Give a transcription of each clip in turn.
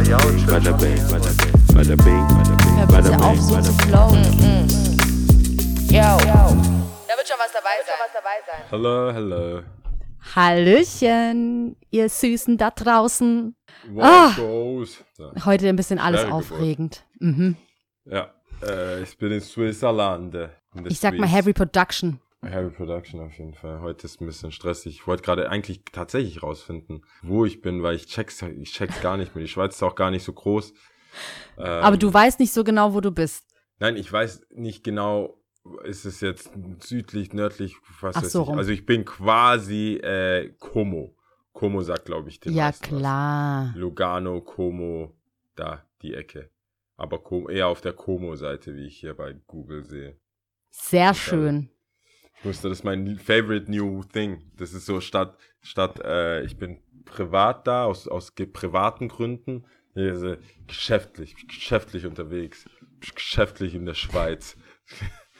Bada bing, bada bing, bada bing, auf, so zu flowen. Yo. Da wird schon was dabei sein. Hallo, hallo. Hallöchen, ihr Süßen da draußen. What Ah. goes? So, Heute ein bisschen alles Geburt. aufregend. Mhm. ja, äh, ich bin in Switzerland. äh, in Ich sag mal. Heavy Production. Heavy Production auf jeden Fall. Heute ist ein bisschen stressig. Ich wollte gerade eigentlich tatsächlich rausfinden, wo ich bin, weil ich check's, ich check's gar nicht mehr. Die Schweiz ist auch gar nicht so groß. Ähm, Aber du weißt nicht so genau, wo du bist. Nein, ich weiß nicht genau, ist es jetzt südlich, nördlich, was Ach weiß so ich. rum. Also ich bin quasi äh, Como. Como sagt, glaube ich, den Ja, meisten was. klar. Lugano, Como, da, die Ecke. Aber eher auf der Como-Seite, wie ich hier bei Google sehe. Sehr schön. Ich wusste, das ist mein favorite new thing. Das ist so statt, statt, äh, ich bin privat da, aus, aus privaten Gründen, äh, geschäftlich, geschäftlich unterwegs, geschäftlich in der Schweiz.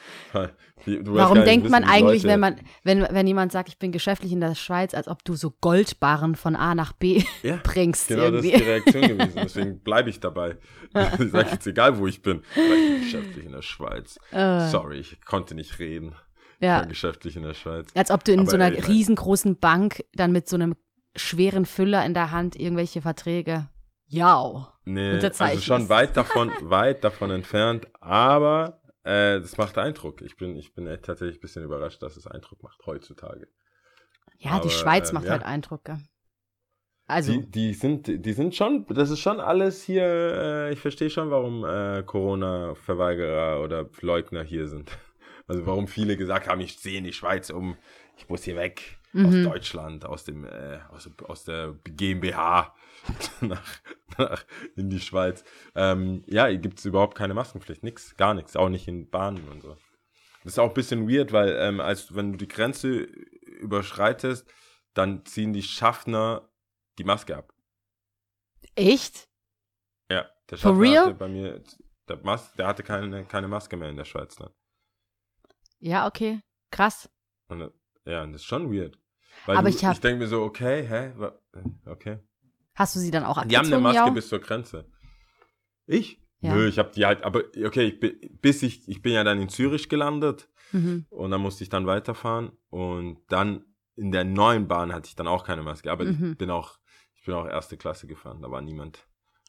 Du Warum denkt man wissen, wie eigentlich, Leute- wenn man, wenn, wenn jemand sagt, ich bin geschäftlich in der Schweiz, als ob du so Goldbarren von A nach B ja, bringst Genau, das irgendwie? ist die Reaktion gewesen. Deswegen bleibe ich dabei. ich sage jetzt egal, wo ich bin. Ich bin geschäftlich in der Schweiz. Äh. Sorry, ich konnte nicht reden. Ja, geschäftlich in der Schweiz. als ob du in Aber so einer ey, nein. riesengroßen Bank dann mit so einem schweren Füller in der Hand irgendwelche Verträge. Ja. Nee, also schon weit davon, weit davon entfernt, aber äh, das macht Eindruck. Ich bin, ich bin echt tatsächlich ein bisschen überrascht, dass es Eindruck macht heutzutage. Ja, die Aber, Schweiz ähm, macht ja. halt Eindruck. gell? Also, Die, die sind, die sind schon, das ist schon alles hier, äh, ich verstehe schon, warum äh, Corona-Verweigerer oder Leugner hier sind. Also warum viele gesagt haben, ich sehe in die Schweiz um, ich muss hier weg aus Mhm. Deutschland, aus dem, äh, aus, aus der GmbH nach, nach in die Schweiz. Ähm, ja, hier gibt es überhaupt keine Maskenpflicht, nix, gar nichts, auch nicht in Bahnen und so. Das ist auch ein bisschen weird, weil ähm, als wenn du die Grenze überschreitest, dann ziehen die Schaffner die Maske ab. echt? Ja, der Schaffner hatte bei mir, der, Mas der hatte keine, keine Maske mehr in der Schweiz dann. Ja, okay. Krass. Und, äh, ja, und das ist schon weird. Weil Aber du, ich hab- ich denke mir so, okay, hä, wa- okay. Hast du sie dann auch Die haben eine Maske ja? bis zur Grenze. Ich? Ja. Nö, ich habe die halt, aber okay, ich bin, bis ich, ich bin ja dann in Zürich gelandet Mhm. und dann musste ich dann weiterfahren und dann in der neuen Bahn hatte ich dann auch keine Maske, aber Mhm. ich bin auch, ich bin auch erste Klasse gefahren, da war niemand.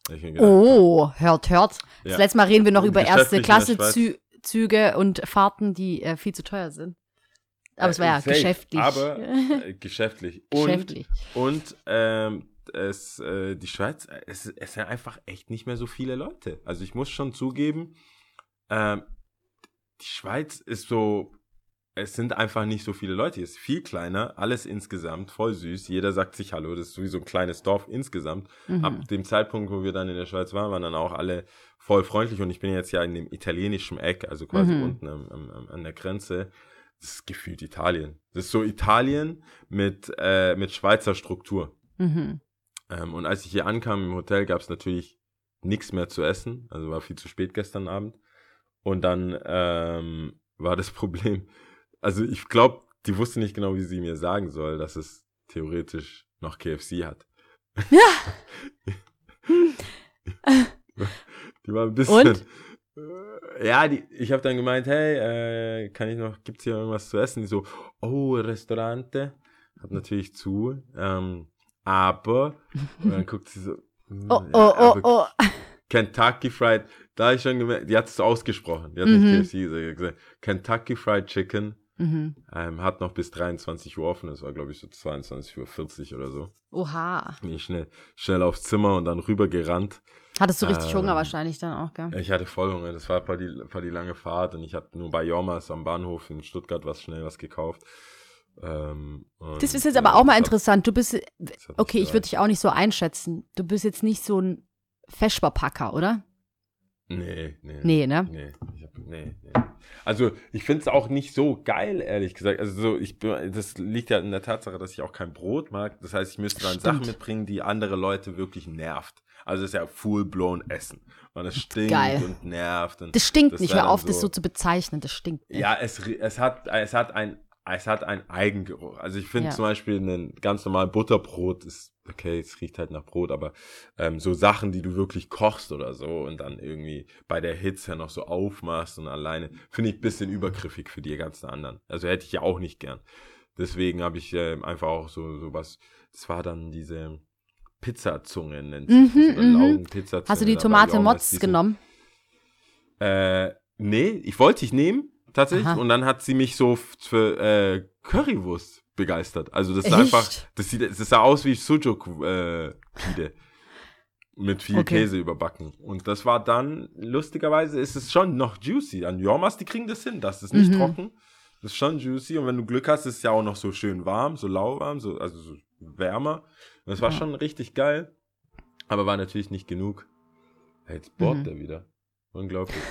Gedacht, Oh, hört, hört. Das Ja. letzte Mal reden wir noch über erste Klasse. Zü Züge und Fahrten, die äh, viel zu teuer sind. Aber es war ja Äh, safe, geschäftlich. Aber äh, geschäftlich. Und, geschäftlich. und ähm, es, äh, die Schweiz, äh, es, es sind einfach echt nicht mehr so viele Leute. Also ich muss schon zugeben, ähm, die Schweiz ist so, es sind einfach nicht so viele Leute. Es ist viel kleiner, alles insgesamt, voll süß. Jeder sagt sich Hallo, das ist sowieso ein kleines Dorf insgesamt. Mhm. Ab dem Zeitpunkt, wo wir dann in der Schweiz waren, waren dann auch alle voll freundlich und ich bin jetzt ja in dem italienischen Eck, also quasi Mhm. unten am, am, an der Grenze. Das ist gefühlt Italien. Das ist so Italien mit, äh, mit Schweizer Struktur. Mhm. Ähm, und als ich hier ankam im Hotel, gab es natürlich nichts mehr zu essen. Also war viel zu spät gestern Abend. Und dann ähm, war das Problem, also ich glaube, die wusste nicht genau, wie sie mir sagen soll, dass es theoretisch noch KFC hat. die war ein bisschen. Und? Äh, Ja, die, ich habe dann gemeint, hey, äh, kann ich noch, gibt's hier irgendwas zu essen? Die so, oh, Restaurante. Hat natürlich zu. Ähm, aber, und dann guckt sie so, hm, Oh, ja, oh, oh, oh. Kentucky Fried, da habe ich schon gemerkt, die hat es ausgesprochen. Die hat Mhm. nicht KFC gesagt, Kentucky Fried Chicken Mhm. ähm, hat noch bis 23 Uhr offen. Das war, glaube ich, so 22.40 Uhr oder so. Oha. Bin ich schnell, schnell aufs Zimmer und dann rüber gerannt. Hattest du richtig Ähm, Hunger wahrscheinlich dann auch, gell? Ich hatte voll Hunger. Das war paar die, paar die lange Fahrt und ich habe nur bei Jormas am Bahnhof in Stuttgart was schnell was gekauft. Ähm, Das ist jetzt aber auch mal interessant. Du bist, okay, ich würde dich auch nicht so einschätzen. Du bist jetzt nicht so ein Feschbarpacker, oder? Nee, nee. Nee, ne? Nee, ich hab, nee, nee. Also ich finde es auch nicht so geil, ehrlich gesagt. Also so, ich bin, das liegt ja in der Tatsache, dass ich auch kein Brot mag. Das heißt, ich müsste dann Stimmt. Sachen mitbringen, die andere Leute wirklich nervt. Also es ist ja full-blown Essen. Und es stinkt Geil. und nervt. Und Das stinkt das nicht. Hör auf, das so zu bezeichnen. Das stinkt nicht. Ja, es, es hat, es hat ein, es hat einen Eigengeruch. Also ich finde Ja. zum Beispiel ein ganz normales Butterbrot ist okay, es riecht halt nach Brot, aber ähm, so Sachen, die du wirklich kochst oder so und dann irgendwie bei der Hitze noch so aufmachst und alleine, finde ich ein bisschen übergriffig für die ganzen anderen. Also hätte ich ja auch nicht gern. Deswegen habe ich äh, einfach auch so, so was, das war dann diese Pizzazunge, nennt sich Mhm, das, mhm. Laugenpizzazunge. Hast du die Tomate Motz genommen? Äh, nee, ich wollte ich nehmen, tatsächlich. Aha. Und dann hat sie mich so für äh, Currywurst begeistert. Also das ist einfach, das sieht, das sah aus wie Sujuk äh, Pide. Mit viel Okay. Käse überbacken. Und das war dann, lustigerweise, ist es schon noch juicy. An Jormas, die kriegen das hin. Das ist nicht Mhm. trocken. Das ist schon juicy. Und wenn du Glück hast, ist es ja auch noch so schön warm, so lauwarm, so, also so wärmer. Und das war Ja. schon richtig geil. Aber war natürlich nicht genug. Jetzt bohrt Mhm. der wieder. Unglaublich.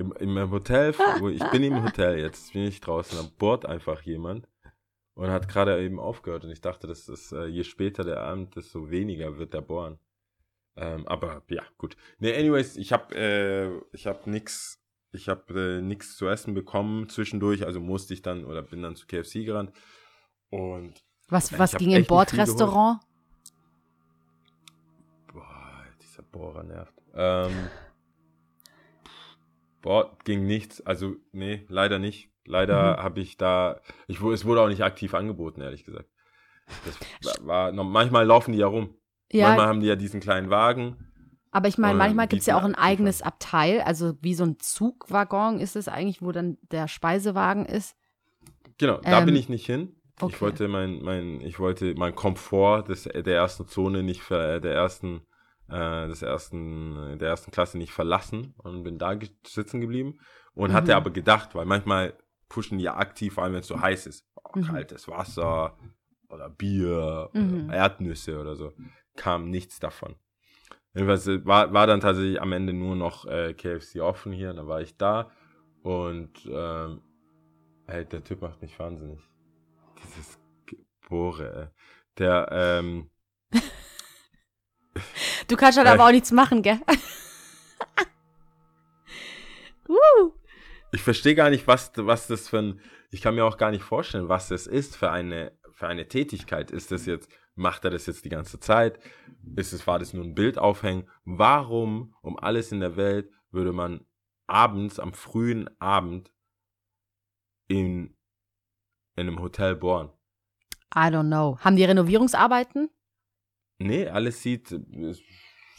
Im, Im Hotel, wo ich bin im Hotel jetzt, bin ich draußen, da bohrt einfach jemand und hat gerade eben aufgehört. Und ich dachte, dass das, äh, je später der Abend, desto weniger wird der bohren. Ähm, aber ja, gut. Nee, anyways, ich habe äh, ich hab nix, ich habe äh, nix zu essen bekommen zwischendurch, also musste ich dann oder bin dann zu KFC gerannt. Und Was, was ging im Bordrestaurant? Boah, dieser Bohrer nervt. Ähm, boah, ging nichts. Also, nee, leider nicht. Leider Mhm. habe ich da, ich, es wurde auch nicht aktiv angeboten, ehrlich gesagt. Das war, noch, manchmal laufen die ja rum. Manchmal Ja, haben die ja diesen kleinen Wagen. aber ich meine, manchmal gibt es ja auch ein eigenes Abteil, also wie so ein Zugwaggon ist es eigentlich, wo dann der Speisewagen ist. Genau, da Ähm, bin ich nicht hin. okay. Ich wollte mein, mein, ich wollte mein Komfort des, der ersten Zone nicht der ersten, äh, des ersten, der ersten Klasse nicht verlassen und bin da sitzen geblieben und hatte Mhm. aber gedacht, weil manchmal pushen die ja aktiv, vor allem wenn es so heiß ist. Oh, Mhm. Kaltes Wasser oder Bier Mhm. oder Erdnüsse oder so. Kam nichts davon. Jedenfalls äh, war, war dann tatsächlich am Ende nur noch äh, KFC offen hier, da war ich da und ähm, ey, der Typ macht mich wahnsinnig. Dieses Gebore, ey. Der, ähm, Du kannst halt Äh. aber auch nichts machen, gell? uh. ich verstehe gar nicht, was, was das für ein, ich kann mir auch gar nicht vorstellen, was das ist für eine, für eine Tätigkeit. Ist das jetzt, macht er das jetzt die ganze Zeit? Ist es, war das nur ein Bild aufhängen? Warum, um alles in der Welt, würde man abends, am frühen Abend in, in einem Hotel bohren? I don't know. Haben die Renovierungsarbeiten? Nee, alles sieht, es-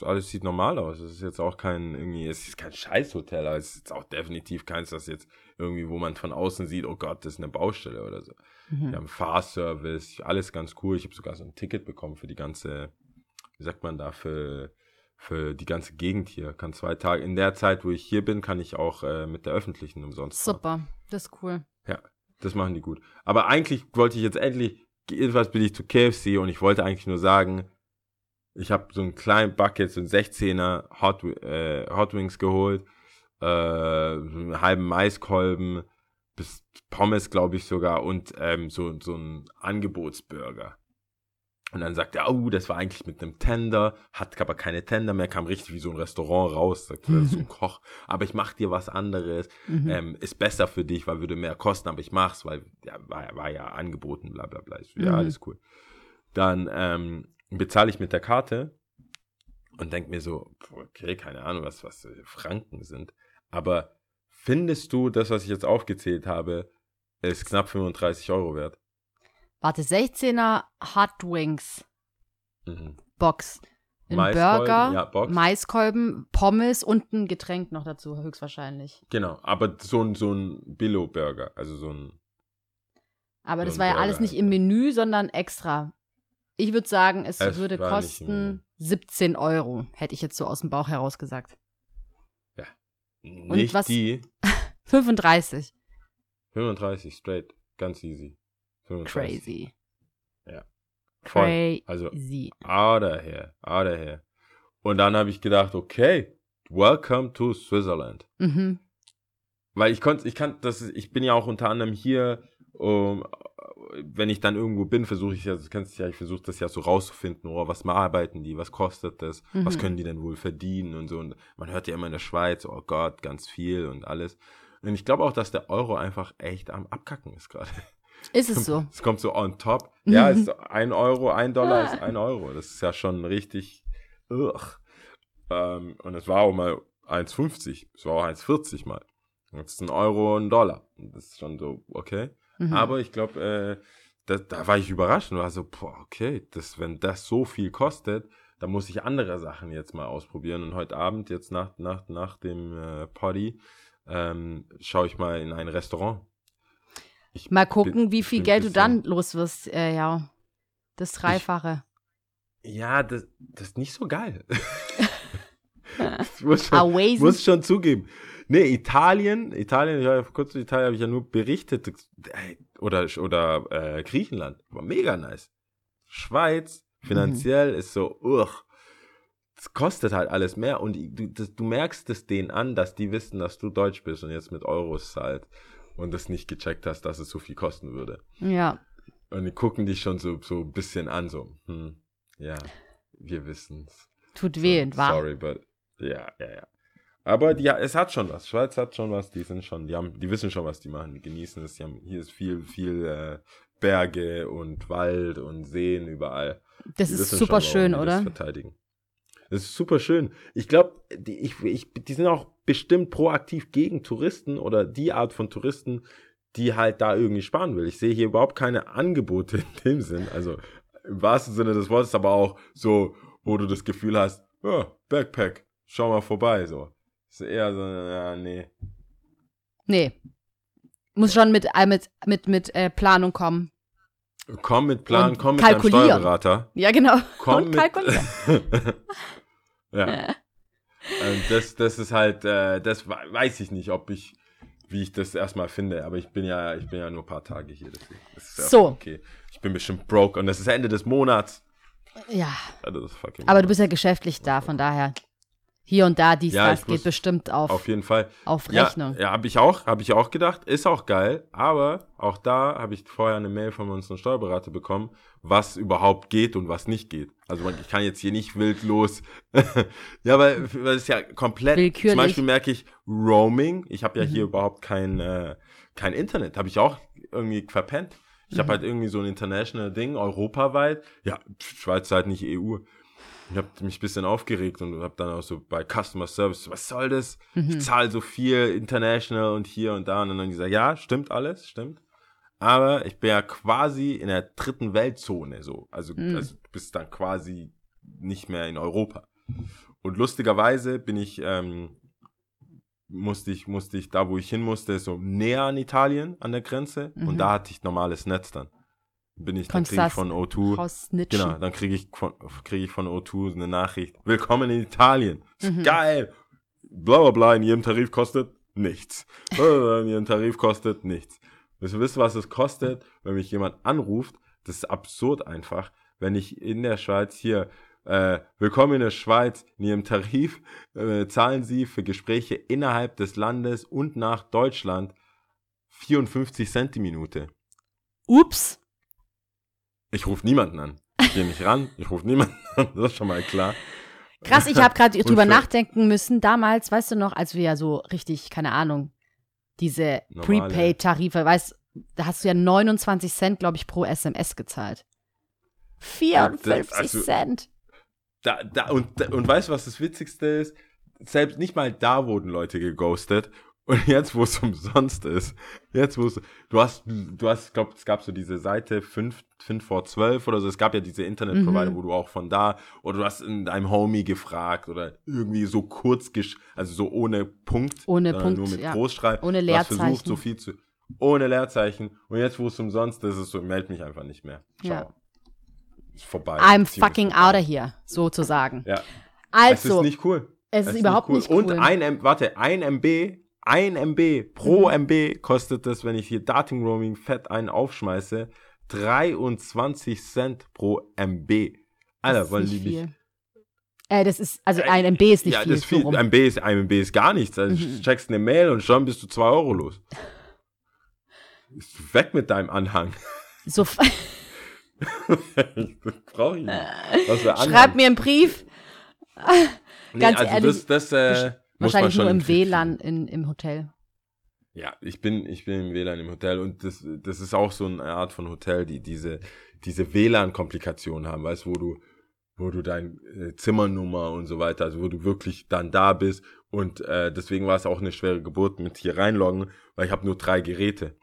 alles sieht normal aus. Es ist jetzt auch kein, irgendwie, es ist kein Scheißhotel, aber es ist auch definitiv keins, das jetzt irgendwie, wo man von außen sieht, oh Gott, das ist eine Baustelle oder so. Wir Mhm. haben Fahrservice, alles ganz cool. Ich habe sogar so ein Ticket bekommen für die ganze, wie sagt man da, für, für die ganze Gegend hier. Kann zwei Tage, in der Zeit, wo ich hier bin, kann ich auch äh, mit der öffentlichen umsonst fahren. Super, das ist cool. Das machen die gut. Aber eigentlich wollte ich jetzt endlich, jedenfalls bin ich zu KFC und ich wollte eigentlich nur sagen, ich habe so einen kleinen Bucket, so einen 16er Hot, äh, Hot Wings geholt, äh, einen halben Maiskolben, bis Pommes, glaube ich sogar, und ähm, so, so einen Angebotsburger. Und dann sagt er, oh, das war eigentlich mit einem Tender, hat aber keine Tender mehr, kam richtig wie so ein Restaurant raus, sagt er, so ein Koch, aber ich mach dir was anderes Mhm. ähm, ist besser für dich, weil würde mehr kosten, aber ich mach's, weil ja, war, war ja angeboten, bla bla bla. So, Ja, Mhm. alles cool. Dann ähm, bezahle ich mit der Karte und denk mir so, okay, keine Ahnung, was, was Franken sind. Aber findest du, das, was ich jetzt aufgezählt habe, ist knapp 35 Euro wert? Warte, 16er Hot Wings Mhm. Box. Ein Maiskolben, Burger, ja, Box. Maiskolben, Pommes und ein Getränk noch dazu, höchstwahrscheinlich. Genau, aber so ein, so ein Billo-Burger, also so ein, Aber So das war ja alles nicht halt. im Menü, sondern extra. Ich würde sagen, es, Es würde kosten 17 Euro, hätte ich jetzt so aus dem Bauch heraus gesagt. nicht was- die 35. 35, straight, ganz easy. 35. Crazy. Voll. Crazy. Also out of here, out of here. Und dann habe ich gedacht, okay, welcome to Switzerland. Mhm. Weil ich konnte, ich kann, das ist, ich bin ja auch unter anderem hier, um, wenn ich dann irgendwo bin, versuche ich ja, du kennst ja, ich versuche das ja so rauszufinden, oh, was arbeiten die, was kostet das, was Mhm. können die denn wohl verdienen und so. Und man hört ja immer in der Schweiz, oh Gott, ganz viel und alles. Und ich glaube auch, dass der Euro einfach echt am Abkacken ist gerade. Ist es so? Es kommt so on top. Ja, ist ein Euro, ein Dollar ist ein Euro. Das ist ja schon richtig. Ugh. Ähm, und es war auch mal 1,50. Es war auch 1,40 mal. Jetzt ist ein Euro und ein Dollar. Das ist schon so, okay. Mhm. Aber ich glaube, äh, da, da war ich überrascht und war so, boah, okay, das, wenn das so viel kostet, dann muss ich andere Sachen jetzt mal ausprobieren. Und heute Abend, jetzt nach, nach, nach dem äh, Party, ähm, schaue ich mal in ein Restaurant. Ich Mal bin- gucken, wie ich viel bin Geld du dann los wirst. Äh, ja, das Dreifache. Ja, das, das ist nicht so geil. ich muss schon, Awesen. muss schon zugeben. Nee, Italien, Italien, ja, kurz zu Italien habe ich ja nur berichtet. Oder, oder äh, Griechenland. War mega nice. Schweiz, finanziell ist so, uch. Es kostet halt alles mehr und du, das, du merkst es denen an, dass die wissen, dass du Deutsch bist und jetzt mit Euros zahlt und das nicht gecheckt hast, dass es so viel kosten würde. Ja. Und die gucken dich schon so, so ein bisschen an, so, hm, ja, wir wissen's. Tut weh, So, wahr. Sorry, but, ja, ja, ja. Aber die, es hat schon was. Schweiz hat schon was. Die sind schon, die haben, die wissen schon, was die machen. Die genießen es. Die haben, hier ist viel, viel äh, Berge und Wald und Seen überall. Das Die ist super schon, schön, die das oder? verteidigen. Das ist super schön. Ich glaube, die, ich, ich, die sind auch bestimmt proaktiv gegen Touristen oder die Art von Touristen, die halt da irgendwie sparen will. Ich sehe hier überhaupt keine Angebote in dem Sinn. Also im wahrsten Sinne des Wortes, aber auch so, wo du das Gefühl hast, ja, Backpack, schau mal vorbei, so. Ist eher so, ja, nee. Nee. Muss schon mit, äh, mit, mit, mit äh, Planung kommen. Komm mit Plan, Und komm mit deinem. Steuerberater. Ja, genau. Komm Und kalkulieren. mit. ja. Und das, das ist halt, äh, das we- weiß ich nicht, ob ich, wie ich das erstmal finde, aber ich bin ja, ich bin ja nur ein paar Tage hier, ja So. Okay. Ich bin bestimmt broke und das ist Ende des Monats. Ja. Also Aber du bist ja geschäftlich da, von daher. Hier und da, dies, Ja, das geht bestimmt auf, auf jeden Fall. auf Ja, Rechnung. ja habe ich auch, habe ich auch gedacht, ist auch geil, aber auch da habe ich vorher eine Mail von unserem Steuerberater bekommen, was überhaupt geht und was nicht geht. Also man- ich kann jetzt hier nicht wild los. ja, weil weil es ist ja komplett. Willkürlich. Zum Beispiel merke ich Roaming. Ich habe ja hier überhaupt kein äh, kein Internet, habe ich auch irgendwie verpennt. Ich habe halt irgendwie so ein international Ding, europaweit. Ja, Schweiz ist halt nicht EU. Ich habe mich ein bisschen aufgeregt und habe dann auch so bei Customer Service, was soll das? Ich zahle so viel international und hier und da. Und dann gesagt, ja, stimmt alles, stimmt. Aber ich bin ja quasi in der dritten Weltzone so. Also, also du bist dann quasi nicht mehr in Europa. Und lustigerweise bin ich, ähm, musste ich, musste ich, da wo ich hin musste, so näher an Italien, an der Grenze. Und da hatte ich normales Netz dann. Bin ich, dann kriege ich von O2. raussnitchen. Genau, dann kriege ich von kriege ich von O2 eine Nachricht. Willkommen in Italien. Mhm. Geil. Bla bla bla, in jedem Tarif kostet nichts. In jedem Tarif kostet nichts. Willst du wissen, was es kostet, wenn mich jemand anruft? Das ist absurd einfach. Wenn ich in der Schweiz hier äh, Willkommen in der Schweiz, in Ihrem Tarif äh, zahlen Sie für Gespräche innerhalb des Landes und nach Deutschland 54 Cent die Minute. Ups. Ich rufe niemanden an. Ich gehe nicht ran, ich rufe niemanden an. Das ist schon mal klar. Krass, ich habe gerade drüber nachdenken müssen. Damals, weißt du noch, als wir ja so richtig, keine Ahnung, diese. Prepaid-Tarife, weißt da hast du ja 29 Cent, glaube ich, pro SMS gezahlt. 54 also- Cent. Da, da, und, und weißt du, was das Witzigste ist? Selbst nicht mal da wurden Leute geghostet. Und jetzt, wo es umsonst ist, jetzt, wo es, du hast, du hast, ich glaube, es gab so diese Seite 5, 5 vor 12 oder so, es gab ja diese Internetprovider, Mhm. wo du auch von da, oder du hast in deinem Homie gefragt oder irgendwie so kurz, gesch also so ohne Punkt, Ohne Punkt, nur mit ja. Großschreib. Ohne Du hast versucht, Leerzeichen. so viel zu, ohne Leerzeichen. Und jetzt, wo es umsonst ist, ist es so, meld mich einfach nicht mehr. Ciao. Ja. Ist vorbei. I'm fucking vorbei. out of here, sozusagen. Ja. Also, es ist nicht cool. es ist überhaupt nicht cool. Und ein, M warte, ein MB, ein MB pro MB kostet das, wenn ich hier Dating Roaming fett einen aufschmeiße, 23 Cent pro MB. Alter, wollen die mich. Äh, das ist, also Äh, ein MB ist nicht ja, viel. das viel. so. MB ist, ein MB ist gar nichts. Also Mhm. checkst eine Mail und schon bist du 2 Euro los. Ist weg mit deinem Anhang. So, Brauche ich nicht. Schreib mir einen Brief. nee, ganz also ehrlich, das, das äh, Wahrscheinlich schon nur im. WLAN in, im Hotel. Ja, ich bin, ich bin im WLAN im Hotel und das, das ist auch so eine Art von Hotel, die diese, diese WLAN-Komplikationen haben, weißt wo du, wo du deine äh, Zimmernummer und so weiter, also wo du wirklich dann da bist und äh, deswegen war es auch eine schwere Geburt mit hier reinloggen, weil ich habe nur drei Geräte.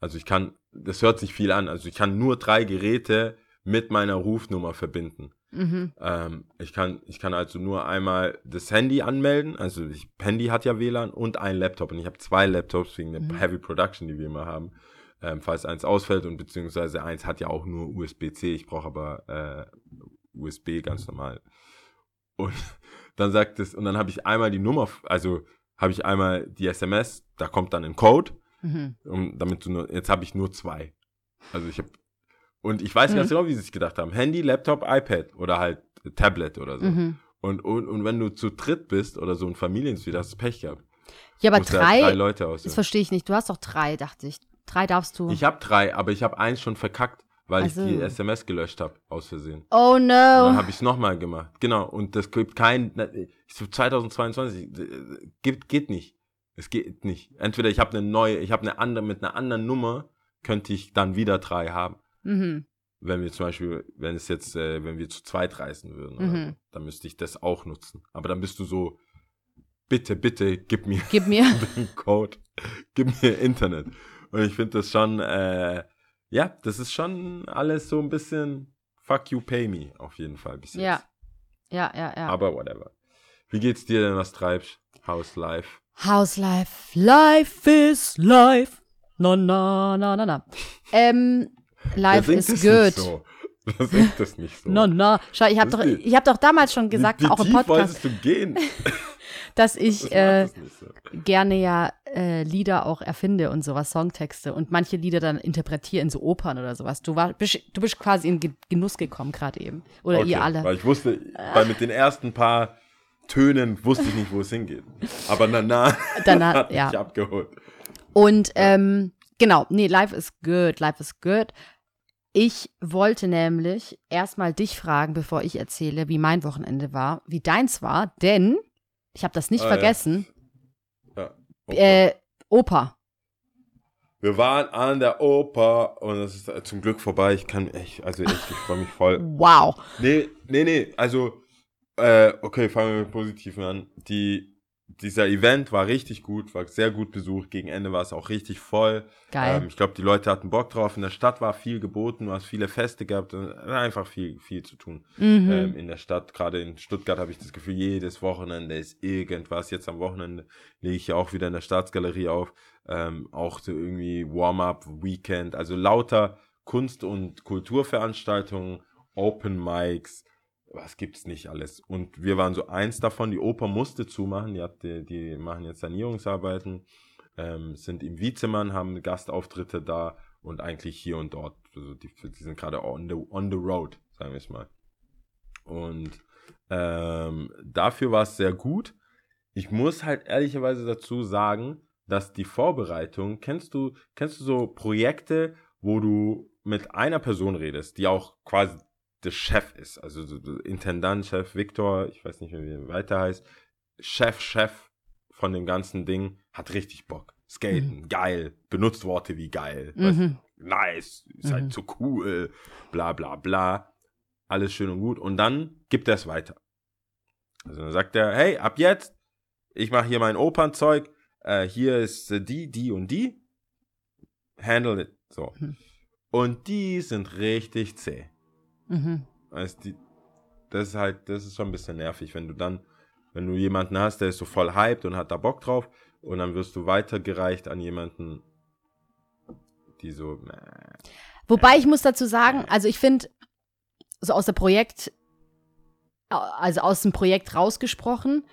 Also ich kann, das hört sich viel an, also ich kann nur drei Geräte mit meiner Rufnummer verbinden. Mhm. Ähm, ich, kann, ich kann also nur einmal das Handy anmelden. Also ich, Handy hat ja WLAN und ein Laptop. Und ich habe zwei Laptops wegen der Mhm. Heavy Production, die wir immer haben. Ähm, falls eins ausfällt und beziehungsweise eins hat ja auch nur USB-C. Ich brauche aber äh, USB ganz normal. Und dann sagt es, und dann habe ich einmal die Nummer, also habe ich einmal die SMS, da kommt dann ein Code. Mhm. Um, damit du nur, jetzt habe ich nur zwei. Also ich habe, und ich weiß Mhm. ganz genau, wie sie sich gedacht haben. Handy, Laptop, iPad oder halt Tablet oder so. Mhm. Und, und, und wenn du zu dritt bist oder so ein Familiensuite, hast du Pech gehabt. Ja, aber drei, drei Leute das aussuchen. verstehe ich nicht. Du hast doch drei, dachte ich. Drei darfst du. Ich habe drei, aber ich habe eins schon verkackt, weil Ach ich die SMS gelöscht habe, aus Versehen. oh Und dann no. habe ich es nochmal gemacht. Genau, und das gibt kein, ich so 2022, äh, gibt, geht nicht. Es geht nicht. Entweder ich habe eine neue, ich habe eine andere, mit einer anderen Nummer könnte ich dann wieder drei haben. Mhm. wenn wir zum Beispiel, wenn es jetzt, äh, wenn wir zu zweit reisen würden, Mhm. so, dann müsste ich das auch nutzen. Aber dann bist du so, bitte, bitte, gib mir Gib mir. den Code, gib mir Internet. Und ich finde das schon, äh, ja, das ist schon alles so ein bisschen fuck you, pay me, auf jeden Fall bis jetzt. Ja. Ja, ja, ja. Aber whatever. Wie geht's dir denn, was treibst? House life? House life. Life is life. Na, na, na, na, na. Ähm, life is das good. So? Wer singt das nicht so? Na, na. Schau, ich habe Das doch, ist die- ich hab doch damals schon gesagt, wie, wie auch im Podcast, du gehen? dass ich Das äh, so. gerne ja äh, Lieder auch erfinde und sowas, Songtexte und manche Lieder dann interpretiere in so Opern oder sowas. Du, war, bist, du bist quasi in Ge- Genuss gekommen gerade eben. Oder Okay, ihr alle. Weil ich wusste, weil mit den ersten paar Tönen wusste ich nicht, wo es hingeht. Aber danach Danach, hat ja. mich abgeholt. Und ähm, genau, nee, life is good, life is good. Ich wollte nämlich erstmal dich fragen, bevor ich erzähle, wie mein Wochenende war, wie deins war, denn ich habe das nicht Ah, ja. vergessen. Ja. Opa. Äh, Oper. Wir waren an der Oper und es ist zum Glück vorbei. Ich kann echt, also echt, ich freue mich voll. Wow. Nee, nee, nee, also, äh, okay, fangen wir mit Positiven an. Die, dieser Event war richtig gut, war sehr gut besucht. Gegen Ende war es auch richtig voll. Geil. Ähm, ich glaube, die Leute hatten Bock drauf. In der Stadt war viel geboten, du hast viele Feste gehabt. und Einfach viel, viel zu tun. mhm. ähm, in der Stadt. Gerade in Stuttgart habe ich das Gefühl, jedes Wochenende ist irgendwas. Jetzt am Wochenende lege ich ja auch wieder in der Staatsgalerie auf. Ähm, auch so irgendwie Warm-up, Weekend, also lauter Kunst- und Kulturveranstaltungen, Open Mics, was gibt's nicht alles. Und wir waren so eins davon, die Oper musste zumachen, die, hat, die, die machen jetzt Sanierungsarbeiten, ähm, sind im Wiezemann, haben Gastauftritte da und eigentlich hier und dort. Also die, die sind gerade on the, on the road, sagen wir es mal. Und ähm, dafür war es sehr gut. Ich muss halt ehrlicherweise dazu sagen, dass die Vorbereitung, kennst du, kennst du so Projekte, wo du mit einer Person redest, die auch quasi der Chef ist, also so- so Intendant, Chef Victor, ich weiß nicht mehr, wie er weiter heißt, Chef, Chef von dem ganzen Ding, hat richtig Bock. Skaten, geil, benutzt Worte wie geil, Mhm. nice, ist Mhm. halt so cool, bla bla bla. Alles schön und gut. Und dann gibt er es weiter. Also dann sagt er, hey, ab jetzt, ich mache hier mein Opernzeug, äh, hier ist äh, die, die und die. Handle it. So. Mhm. Und die sind richtig zäh. Mhm. Also die, das ist halt, das ist schon ein bisschen nervig, wenn du dann, wenn du jemanden hast, der ist so voll hyped und hat da Bock drauf und dann wirst du weitergereicht an jemanden, die so, äh, Wobei ich muss dazu sagen, also ich finde, so aus der Projekt, also aus dem Projekt rausgesprochen,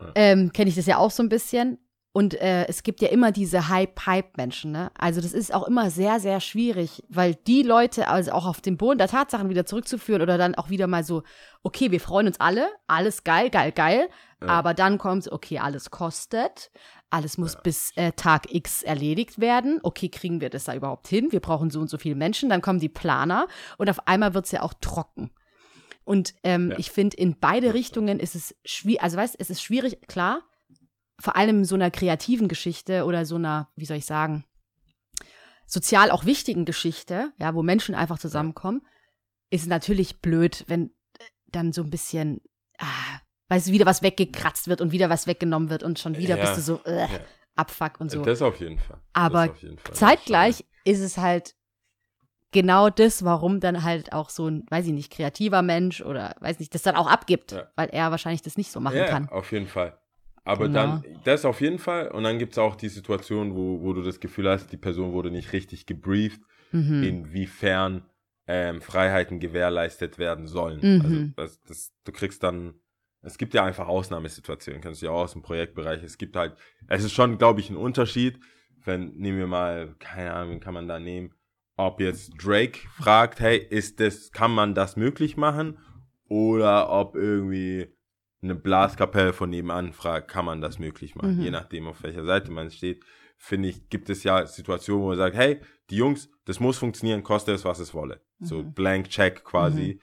Ja. ähm, kenne ich das ja auch so ein bisschen. Und äh, es gibt ja immer diese Hype-Hype-Menschen, ne? Also das ist auch immer sehr, sehr schwierig, weil die Leute also auch auf den Boden der Tatsachen wieder zurückzuführen oder dann auch wieder mal so, okay, wir freuen uns alle, alles geil, geil, geil, Ja. aber dann kommt, okay, alles kostet, alles muss bis äh, Tag X erledigt werden, okay, kriegen wir das da überhaupt hin, wir brauchen so und so viele Menschen, dann kommen die Planer und auf einmal wird es ja auch trocken. Und ähm, Ja. ich finde, in beide Richtungen ist es schwierig, also weißt, es ist schwierig, klar, vor allem so einer kreativen Geschichte oder so einer, wie soll ich sagen, sozial auch wichtigen Geschichte, ja, wo Menschen einfach zusammenkommen, ist natürlich blöd, wenn dann so ein bisschen, ah, weißt du, wieder was weggekratzt wird und wieder was weggenommen wird und schon wieder Ja, bist du so, äh, ja. Abfuck und so. Das auf jeden Fall. Aber jeden Fall. Zeitgleich ist es halt genau das, warum dann halt auch so ein, weiß ich nicht, kreativer Mensch oder weiß nicht, das dann auch abgibt, Ja. weil er wahrscheinlich das nicht so machen ja, kann. auf jeden Fall. Aber Genau. dann, das auf jeden Fall. Und dann gibt es auch die Situation, wo, wo du das Gefühl hast, die Person wurde nicht richtig gebrieft, Mhm. inwiefern ähm, Freiheiten gewährleistet werden sollen. Mhm. Also das, das, du kriegst dann, es gibt ja einfach Ausnahmesituationen, kennst du ja auch aus dem Projektbereich. Es gibt halt, es ist schon, glaube ich, ein Unterschied, wenn, nehmen wir mal, keine Ahnung, wen kann man da nehmen, ob jetzt Drake fragt, hey, ist das, kann man das möglich machen? Oder ob irgendwie eine Blaskapelle von nebenan fragt, kann man das möglich machen? Mhm. Je nachdem, auf welcher Seite man steht, finde ich, gibt es ja Situationen, wo man sagt, hey, die Jungs, das muss funktionieren, koste es, was es wolle. So Mhm. blank check quasi.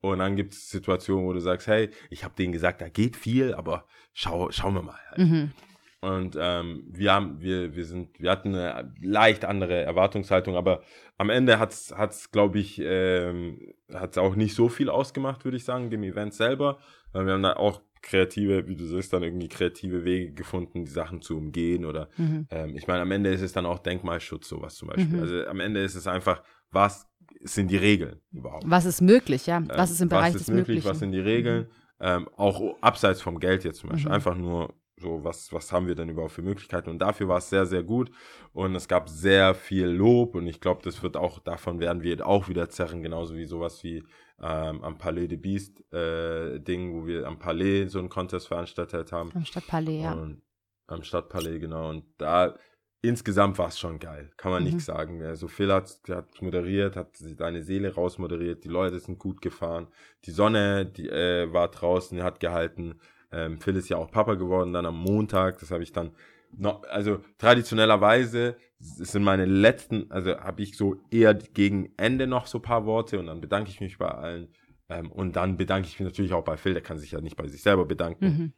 Und dann gibt es Situationen, wo du sagst, hey, ich habe denen gesagt, da geht viel, aber schau, schauen wir mal. Halt. Mhm. Und ähm, wir haben, wir, wir sind, wir hatten eine leicht andere Erwartungshaltung, aber am Ende hat's, hat's, glaube ich, ähm, hat's auch nicht so viel ausgemacht, würde ich sagen, dem Event selber. Weil wir haben da auch kreative, wie du sagst, dann irgendwie kreative Wege gefunden, die Sachen zu umgehen oder Mhm. ähm, ich meine, am Ende ist es dann auch Denkmalschutz, sowas zum Beispiel. Mhm. Also am Ende ist es einfach, was sind die Regeln überhaupt? Was ist möglich, ja? Ähm, Was ist im Bereich was ist des möglich, Möglichen? was sind die Regeln? Ähm, auch abseits vom Geld jetzt zum Beispiel. Mhm. Einfach nur so, was, was haben wir denn überhaupt für Möglichkeiten? Und dafür war es sehr, sehr gut. Und es gab sehr viel Lob. Und ich glaube, das wird auch, davon werden wir auch wieder zerren, genauso wie sowas wie ähm, am Palais de Beast äh, Ding, wo wir am Palais so einen Contest veranstaltet haben. Am Stadtpalais, ja. Und am Stadtpalais, genau. Und da insgesamt war es schon geil. Kann man Mhm. nichts sagen. Also Phil hat, hat moderiert, hat seine Seele rausmoderiert, die Leute sind gut gefahren. Die Sonne, die äh, war draußen, hat gehalten. Ähm, Phil ist ja auch Papa geworden dann am Montag. Das habe ich dann noch, also traditionellerweise es sind meine letzten, also habe ich so eher gegen Ende noch so ein paar Worte und dann bedanke ich mich bei allen. Ähm, und dann bedanke ich mich natürlich auch bei Phil, der kann sich ja nicht bei sich selber bedanken. Mhm.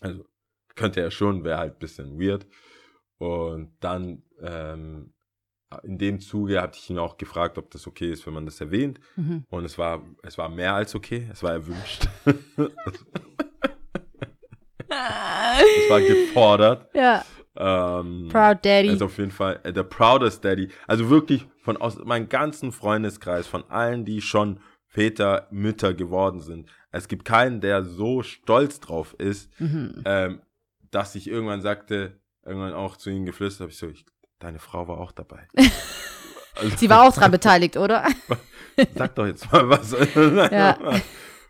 Also könnte er schon, wäre halt ein bisschen weird. Und dann ähm, in dem Zuge hatte ich ihn auch gefragt, ob das okay ist, wenn man das erwähnt. Mhm. Und es war, es war mehr als okay. Es war erwünscht. es war gefordert. Ja, Ähm, Proud Daddy. also auf jeden Fall äh, der proudest Daddy. Also wirklich von aus meinem ganzen Freundeskreis, von allen, die schon Väter, Mütter geworden sind. Es gibt keinen, der so stolz drauf ist, Mhm. ähm, dass ich irgendwann sagte, irgendwann auch zu ihnen geflüstert habe, ich so, ich, deine Frau war auch dabei. Also, Sie war auch dran beteiligt, oder? Sag doch jetzt mal was. Ja.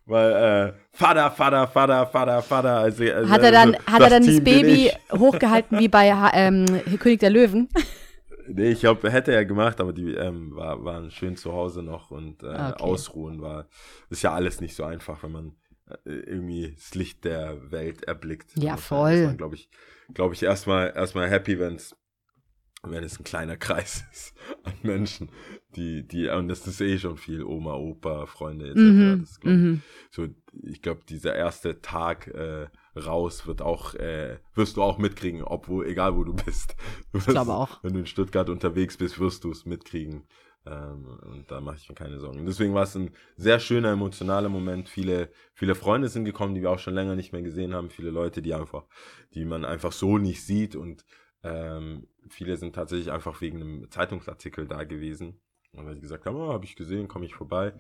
Weil, äh, Vater, Vater, Vater, Vater, Vater. Also, also, Hat er dann, also, hat er dann das Baby hochgehalten wie bei ähm, König der Löwen? Nee, ich glaube, hätte er gemacht, aber die ähm, war, waren schön zu Hause noch und äh, Okay. ausruhen war. Ist ja alles nicht so einfach, wenn man äh, irgendwie das Licht der Welt erblickt. Ja, voll. Man, glaube ich, glaube ich, erstmal erstmal happy, wenn's wenn es ein kleiner Kreis ist an Menschen, die, die, und das ist eh schon viel, Oma, Opa, Freunde etc. Mhm. Das ist, glaub ich, Mhm. so, ich glaube, dieser erste Tag äh, raus wird auch, äh, wirst du auch mitkriegen, obwohl, egal wo du bist. Wirst, glaube auch. Wenn du in Stuttgart unterwegs bist, wirst du es mitkriegen. Ähm, und da mache ich mir keine Sorgen. Deswegen war es ein sehr schöner, emotionaler Moment. Viele, viele Freunde sind gekommen, die wir auch schon länger nicht mehr gesehen haben. Viele Leute, die einfach, die man einfach so nicht sieht. Und ähm, viele sind tatsächlich einfach wegen einem Zeitungsartikel da gewesen. Und weil sie gesagt haben, oh, habe ich gesehen, komme ich vorbei.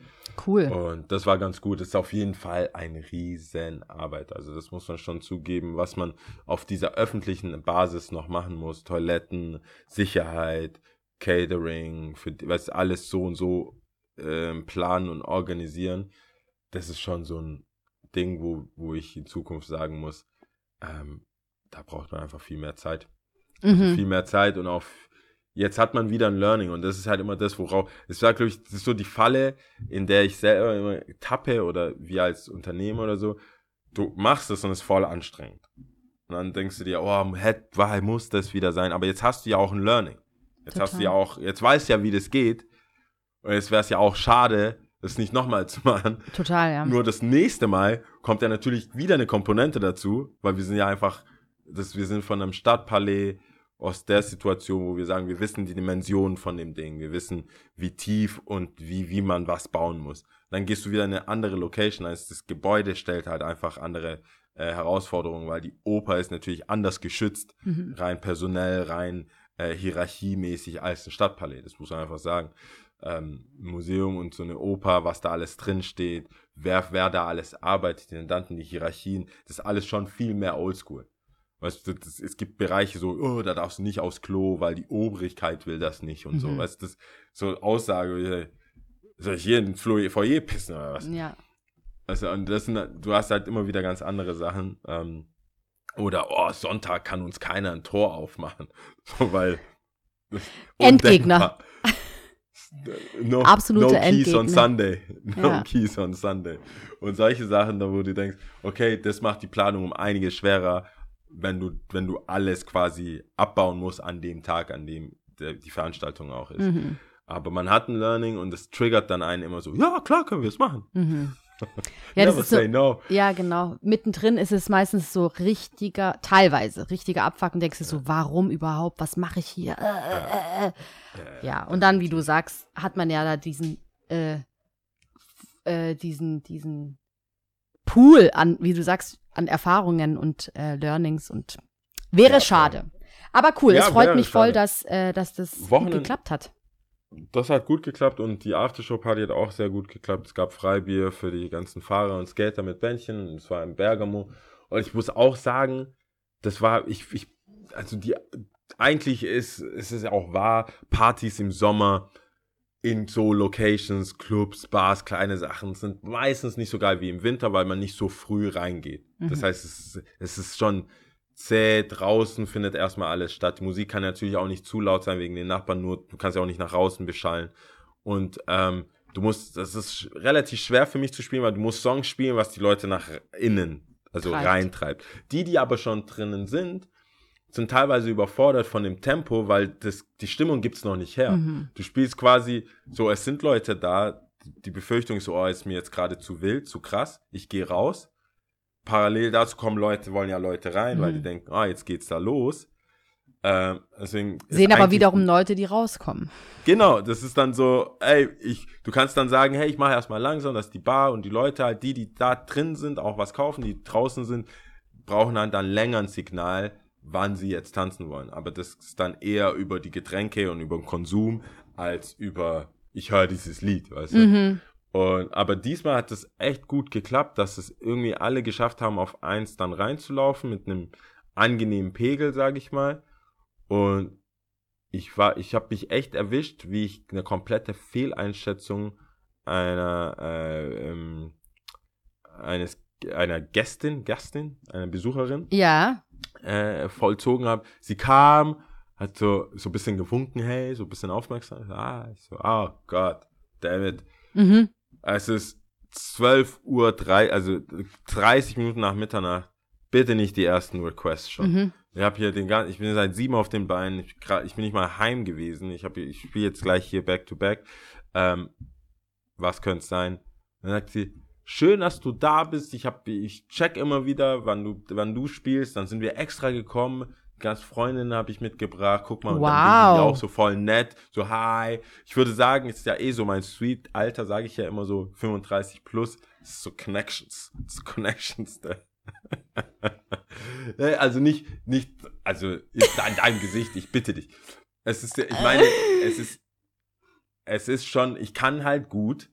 Cool. Und das war ganz gut. Das ist auf jeden Fall eine riesen Arbeit. Also das muss man schon zugeben, was man auf dieser öffentlichen Basis noch machen muss. Toiletten, Sicherheit, Catering, für du, alles so und so ähm, planen und organisieren. Das ist schon so ein Ding, wo, wo ich in Zukunft sagen muss, ähm, da braucht man einfach viel mehr Zeit Mhm. viel mehr Zeit und auch jetzt hat man wieder ein Learning und das ist halt immer das, worauf, es war, glaube ich, das ist so die Falle, in der ich selber immer tappe oder wir als Unternehmer oder so, du machst es und es ist voll anstrengend. Und dann denkst du dir, oh, hätte, war, muss das wieder sein, aber jetzt hast du ja auch ein Learning. Jetzt hast du Total. ja auch, jetzt weißt du ja, wie das geht und jetzt wäre es ja auch schade, das nicht nochmal zu machen. Total, ja. Nur das nächste Mal kommt ja natürlich wieder eine Komponente dazu, weil wir sind ja einfach Das, wir sind von einem Stadtpalais aus der Situation, wo wir sagen, wir wissen die Dimensionen von dem Ding, wir wissen, wie tief und wie, wie man was bauen muss. Dann gehst du wieder in eine andere Location, als das Gebäude stellt halt einfach andere äh, Herausforderungen, weil die Oper ist natürlich anders geschützt, Mhm. rein personell, rein äh, hierarchiemäßig als ein Stadtpalais, das muss man einfach sagen. Ähm, Museum und so eine Oper, was da alles drin steht, wer, wer da alles arbeitet, die Intendanten, die Hierarchien, das ist alles schon viel mehr oldschool. Weißt du, das, es gibt Bereiche so, oh, da darfst du nicht aufs Klo, weil die Obrigkeit will das nicht und so. Mhm. Weißt du, das so Aussage, äh, soll ich hier in den Foyer pissen oder was? Ja. Also, und das sind, du hast halt immer wieder ganz andere Sachen. Ähm, oder, oh, Sonntag kann uns keiner ein Tor aufmachen. So, weil. Endgegner. No, Absolute no keys on Endgegner. Sunday. No Ja. keys on Sunday. Und solche Sachen, da wo du denkst, okay, das macht die Planung um einiges schwerer, wenn du, wenn du alles quasi abbauen musst an dem Tag, an dem der, die Veranstaltung auch ist. Mhm. Aber man hat ein Learning und das triggert dann einen immer so, ja, klar können wir es machen. Mhm. Ja, das Never ist so, say no. ja, genau. Mittendrin ist es meistens so richtiger, teilweise richtiger Abfuck und denkst du so, warum überhaupt? Was mache ich hier? Äh, äh, äh. Ja, und dann, wie du sagst, hat man ja da diesen, äh, äh, diesen, diesen Pool an, wie du sagst, an Erfahrungen und äh, Learnings und wäre Ja, schade. Aber cool, Ja, es freut mich voll, dass, äh, dass das gut Wochenend- geklappt hat. Das hat gut geklappt und die Aftershow-Party hat auch sehr gut geklappt. Es gab Freibier für die ganzen Fahrer und Skater mit Bändchen. und Es war in Bergamo. Und ich muss auch sagen, das war, ich, ich, also die, eigentlich ist, ist es auch wahr, Partys im Sommer in so Locations, Clubs, Bars, kleine Sachen sind meistens nicht so geil wie im Winter, weil man nicht so früh reingeht. Das Mhm. heißt, es, ist- es ist schon zäh, draußen findet erstmal alles statt. Die Musik kann natürlich auch nicht zu laut sein wegen den Nachbarn, nur du kannst ja auch nicht nach außen beschallen. Und ähm, du musst, das ist relativ schwer für mich zu spielen, weil du musst Songs spielen, was die Leute nach innen, also Treibt. reintreibt. Die, die aber schon drinnen sind, sind teilweise überfordert von dem Tempo, weil das, die Stimmung gibt's noch nicht her. Mhm. Du spielst quasi so, es sind Leute da, die Befürchtung ist so, oh, ist mir jetzt gerade zu wild, zu krass, ich gehe raus. Parallel dazu kommen Leute, wollen ja Leute rein, weil Mhm. die denken, ah, jetzt geht's da los. Ähm, deswegen Sehen aber wiederum Leute, die rauskommen. Genau, das ist dann so, ey, ich, du kannst dann sagen, hey, ich mache erstmal langsam, dass die Bar und die Leute halt, die, die da drin sind, auch was kaufen, die draußen sind, brauchen halt dann länger ein Signal, wann sie jetzt tanzen wollen. Aber das ist dann eher über die Getränke und über den Konsum, als über, ich höre dieses Lied, weißt du. Mhm. Und, aber diesmal hat es echt gut geklappt, dass es irgendwie alle geschafft haben, auf eins dann reinzulaufen mit einem angenehmen Pegel, sage ich mal. Und ich war, ich habe mich echt erwischt, wie ich eine komplette Fehleinschätzung einer äh, ähm, eines einer Gästin, Gastin, einer Besucherin Ja. Äh, vollzogen habe. Sie kam, hat so so ein bisschen gewunken, hey, so ein bisschen aufmerksam. Ah, ich so, oh Gott, David, Mhm. es ist 12 Uhr, drei, also 30 Minuten nach Mitternacht. Bitte nicht die ersten Requests schon. Mhm. Ich habe hier den ganzen, ich bin seit sieben auf den Beinen. Ich, ich bin nicht mal heim gewesen. Ich habe, ich spiele jetzt gleich hier Back to Back. Ähm, was könnte es sein? Dann sagt sie, schön, dass du da bist. Ich habe, ich check immer wieder, wann du, wann du spielst. Dann sind wir extra gekommen. Ganz Freundinnen habe ich mitgebracht. Guck mal, und dann sind die Wow. auch so voll nett. So hi. Ich würde sagen, ist ja eh so mein Sweet Alter, sage ich ja immer so 35 plus. So Connections, ist Connections. Ne? Also nicht, nicht, also ist an deinem Gesicht, ich bitte dich. Es ist, ich meine, es ist, es ist schon, ich kann halt gut,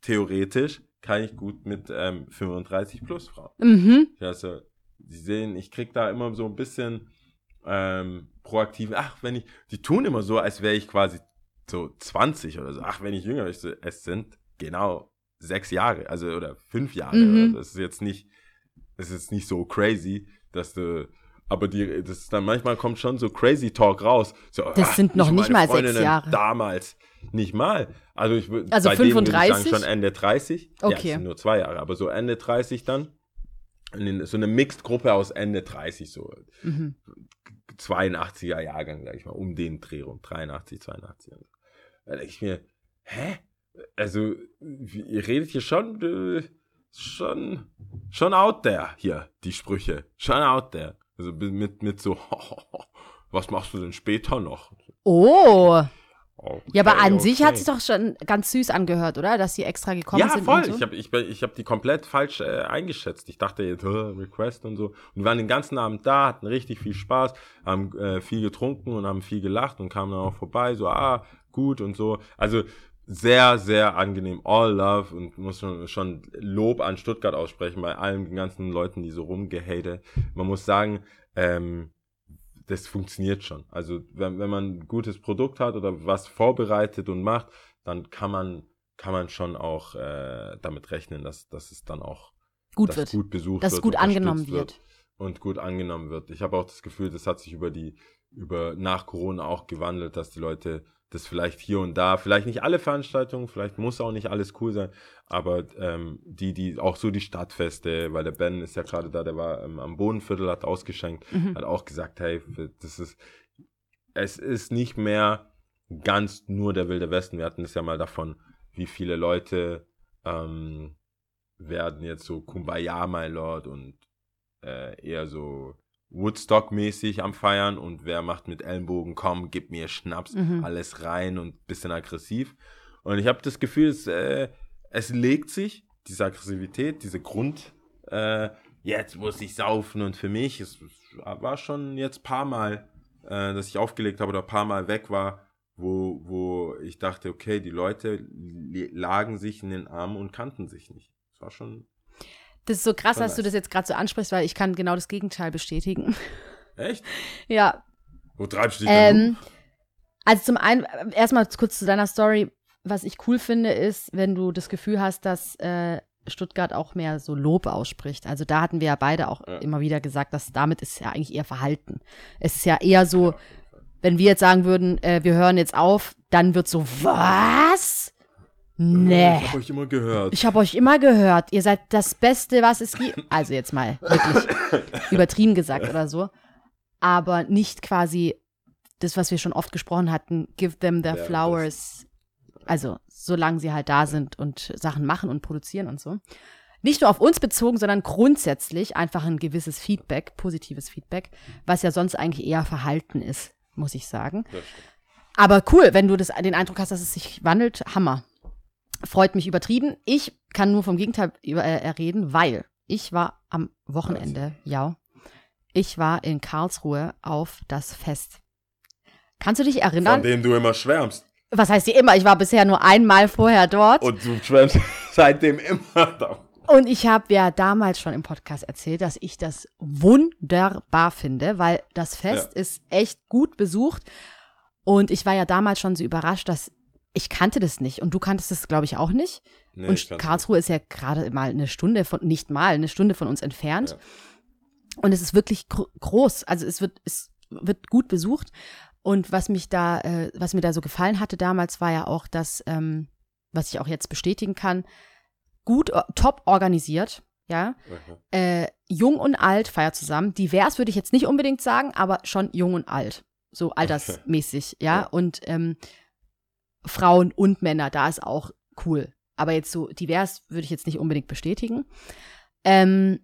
theoretisch, kann ich gut mit ähm, 35 plus Frauen. Mhm. Also, Sie sehen, ich krieg da immer so ein bisschen ähm, proaktiv, ach, wenn ich, die tun immer so, als wäre ich quasi so 20 oder so, ach, wenn ich jünger bin, so, es sind genau sechs Jahre, also oder fünf Jahre. Mhm. Oder. Das ist jetzt nicht, das ist nicht so crazy, dass du, aber die, das dann manchmal kommt schon so crazy Talk raus. So, Das ach, sind noch nicht mal sechs Freundinnen Jahre. Damals. Nicht mal. Also ich würde Also bei denen würde ich 35? sagen schon Ende 30. Ja, Okay. es sind nur zwei Jahre, aber so Ende 30 dann. So eine Mixed-Gruppe aus Ende 30, so Mhm. 82er Jahrgang, sag ich mal, um den Dreh rum, 83, 82. und so. Da denke ich mir, hä? Also, ihr redet hier schon, äh, schon, schon out there hier, die Sprüche. Schon out there. Also mit, mit so, was machst du denn später noch? Oh. Okay, Ja, aber an sich hat okay. es doch schon ganz süß angehört, oder? Dass sie extra gekommen Ja, sind. voll. Und so. Ich habe ich, ich hab die komplett falsch äh, eingeschätzt. Ich dachte jetzt, äh, Request und so. Und wir waren den ganzen Abend da, hatten richtig viel Spaß, haben äh, viel getrunken und haben viel gelacht und kamen dann auch vorbei, so, ah, gut und so. Also sehr, sehr angenehm. All love und muss schon, schon Lob an Stuttgart aussprechen bei allen ganzen Leuten, die so rumgehate. Man muss sagen, ähm, das funktioniert schon. Also wenn, wenn man ein gutes Produkt hat oder was vorbereitet und macht, dann kann man kann man schon auch äh, damit rechnen, dass, dass es dann auch gut dass wird. gut besucht Dass es wird, gut angenommen wird. und gut angenommen wird. Ich habe auch das Gefühl, das hat sich über die über nach Corona auch gewandelt, dass die Leute das vielleicht hier und da, vielleicht nicht alle Veranstaltungen, vielleicht muss auch nicht alles cool sein, aber ähm, die, die auch so die Stadtfeste, weil der Ben ist ja gerade da, der war ähm, am Bodenviertel, hat ausgeschenkt, Mhm. hat auch gesagt, hey, das ist, es ist nicht mehr ganz nur der Wilde Westen. Wir hatten es ja mal davon, wie viele Leute ähm, werden jetzt so Kumbaya, my Lord, und äh, eher so Woodstock-mäßig am Feiern und wer macht mit Ellenbogen, komm, gib mir Schnaps, Mhm. alles rein und bisschen aggressiv. Und ich habe das Gefühl, es, äh, es legt sich, diese Aggressivität, diese Grund, äh, jetzt muss ich saufen und für mich, es war schon jetzt paar Mal, äh, dass ich aufgelegt habe oder paar Mal weg war, wo, wo ich dachte, okay, die Leute lagen sich in den Armen und kannten sich nicht. Das war schon Das ist so krass, Voll dass du das jetzt gerade so ansprichst, weil ich kann genau das Gegenteil bestätigen. echt. ja, Wo treibst du dich denn Ähm, also zum einen, erstmal kurz zu deiner Story. Was ich cool finde, ist, wenn du das Gefühl hast, dass äh, Stuttgart auch mehr so Lob ausspricht. Also da hatten wir ja beide auch Ja. immer wieder gesagt, dass damit ist ja eigentlich eher Verhalten. Es ist ja eher so, wenn wir jetzt sagen würden, äh, wir hören jetzt auf, dann wird so, was? Nee. Ich habe euch immer gehört. Ich habe euch immer gehört, ihr seid das Beste, was es gibt. Also jetzt mal wirklich übertrieben gesagt oder so. Aber nicht quasi das, was wir schon oft gesprochen hatten, give them their Ja, flowers. Also, solange sie halt da sind und Sachen machen und produzieren und so. Nicht nur auf uns bezogen, sondern grundsätzlich einfach ein gewisses Feedback, positives Feedback, was ja sonst eigentlich eher Verhalten ist, muss ich sagen. Aber cool, wenn du das, den Eindruck hast, dass es sich wandelt, Hammer. Freut mich übertrieben. Ich kann nur vom Gegenteil über, äh, reden, weil ich war am Wochenende, ja, ich war in Karlsruhe auf das Fest. Kannst du dich Von erinnern? dem du immer schwärmst. Was heißt hier immer? Ich war bisher nur einmal vorher dort. Und du schwärmst seitdem immer da. Und ich habe ja damals schon im Podcast erzählt, dass ich das wunderbar finde, weil das Fest ist echt gut besucht. Und ich war ja damals schon so überrascht, dass ich kannte das nicht. Und du kanntest es, glaube ich, auch nicht. Nee, und Karlsruhe ist ja gerade mal eine Stunde von, nicht mal, eine Stunde von uns entfernt. Ja. Und es ist wirklich gro groß. Also es wird, es wird gut besucht. Und was mich da, äh, was mir da so gefallen hatte damals, war ja auch, dass, ähm, was ich auch jetzt bestätigen kann, gut, top organisiert, ja. Mhm. Äh, jung und alt feiert zusammen. Divers würde ich jetzt nicht unbedingt sagen, aber schon jung und alt. So altersmäßig, ja. Ja. Und ähm, Frauen und Männer, da ist auch cool. Aber jetzt so divers würde ich jetzt nicht unbedingt bestätigen. Ähm,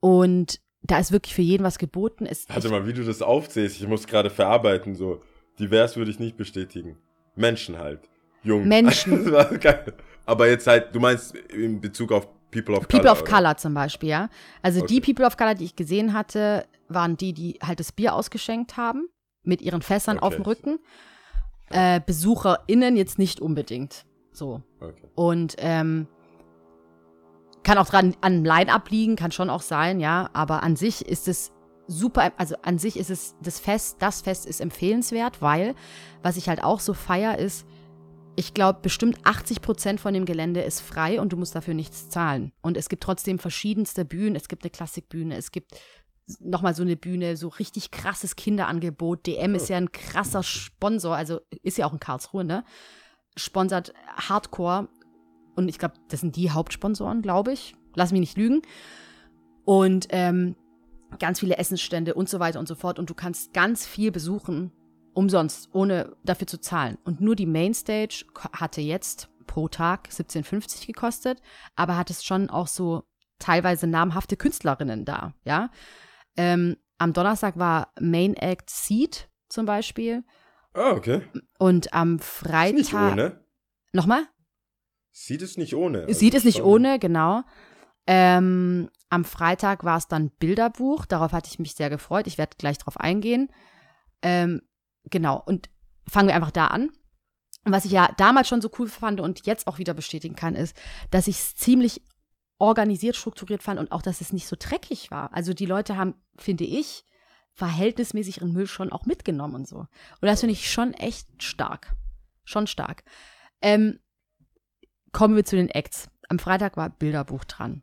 und da ist wirklich für jeden was geboten. Es, Warte mal, wie du das aufzählst, ich muss gerade verarbeiten, so. Divers würde ich nicht bestätigen. Menschen halt. Jung. Menschen. Aber jetzt halt, du meinst in Bezug auf People of People Color. of oder? Color zum Beispiel, ja. Also die Okay. People of Color, die ich gesehen hatte, waren die, die halt das Bier ausgeschenkt haben, mit ihren Fässern auf dem Okay. Rücken. Äh, BesucherInnen jetzt nicht unbedingt. So. Okay. Und ähm, kann auch dran an Line-Up liegen, kann schon auch sein, ja. Aber an sich ist es super, also an sich ist es das Fest, das Fest ist empfehlenswert, weil, was ich halt auch so feier, ist, ich glaube, bestimmt 80 Prozent von dem Gelände ist frei und du musst dafür nichts zahlen. Und es gibt trotzdem verschiedenste Bühnen. Es gibt eine Klassikbühne, es gibt nochmal so eine Bühne, so richtig krasses Kinderangebot. DM ist ja ein krasser Sponsor, also ist ja auch in Karlsruhe, ne? Sponsert Hardcore. Und ich glaube, das sind die Hauptsponsoren, glaube ich. Lass mich nicht lügen. Und ähm, ganz viele Essensstände und so weiter und so fort. Und du kannst ganz viel besuchen, umsonst, ohne dafür zu zahlen. Und nur die Mainstage hatte jetzt pro Tag 17,50 gekostet, aber hat es schon auch so teilweise namhafte Künstlerinnen da, ja. Ähm, am Donnerstag war Main Act Seed zum Beispiel. Ah, okay. Und am Ist Freitag. nicht ohne. Nochmal? Sieht es nicht ohne. Also Sieht es nicht ohne, genau. Ähm, am Freitag war es dann Bilderbuch. Darauf hatte ich mich sehr gefreut. Ich werde gleich drauf eingehen. Ähm, genau. Und fangen wir einfach da an. Und was ich ja damals schon so cool fand und jetzt auch wieder bestätigen kann, ist, dass ich es ziemlich organisiert, strukturiert fand und auch, dass es nicht so dreckig war. Also die Leute haben, finde ich, verhältnismäßig ihren Müll schon auch mitgenommen und so. Und das finde ich schon echt stark. Schon stark. Ähm, kommen wir zu den Acts. Am Freitag war Bilderbuch dran.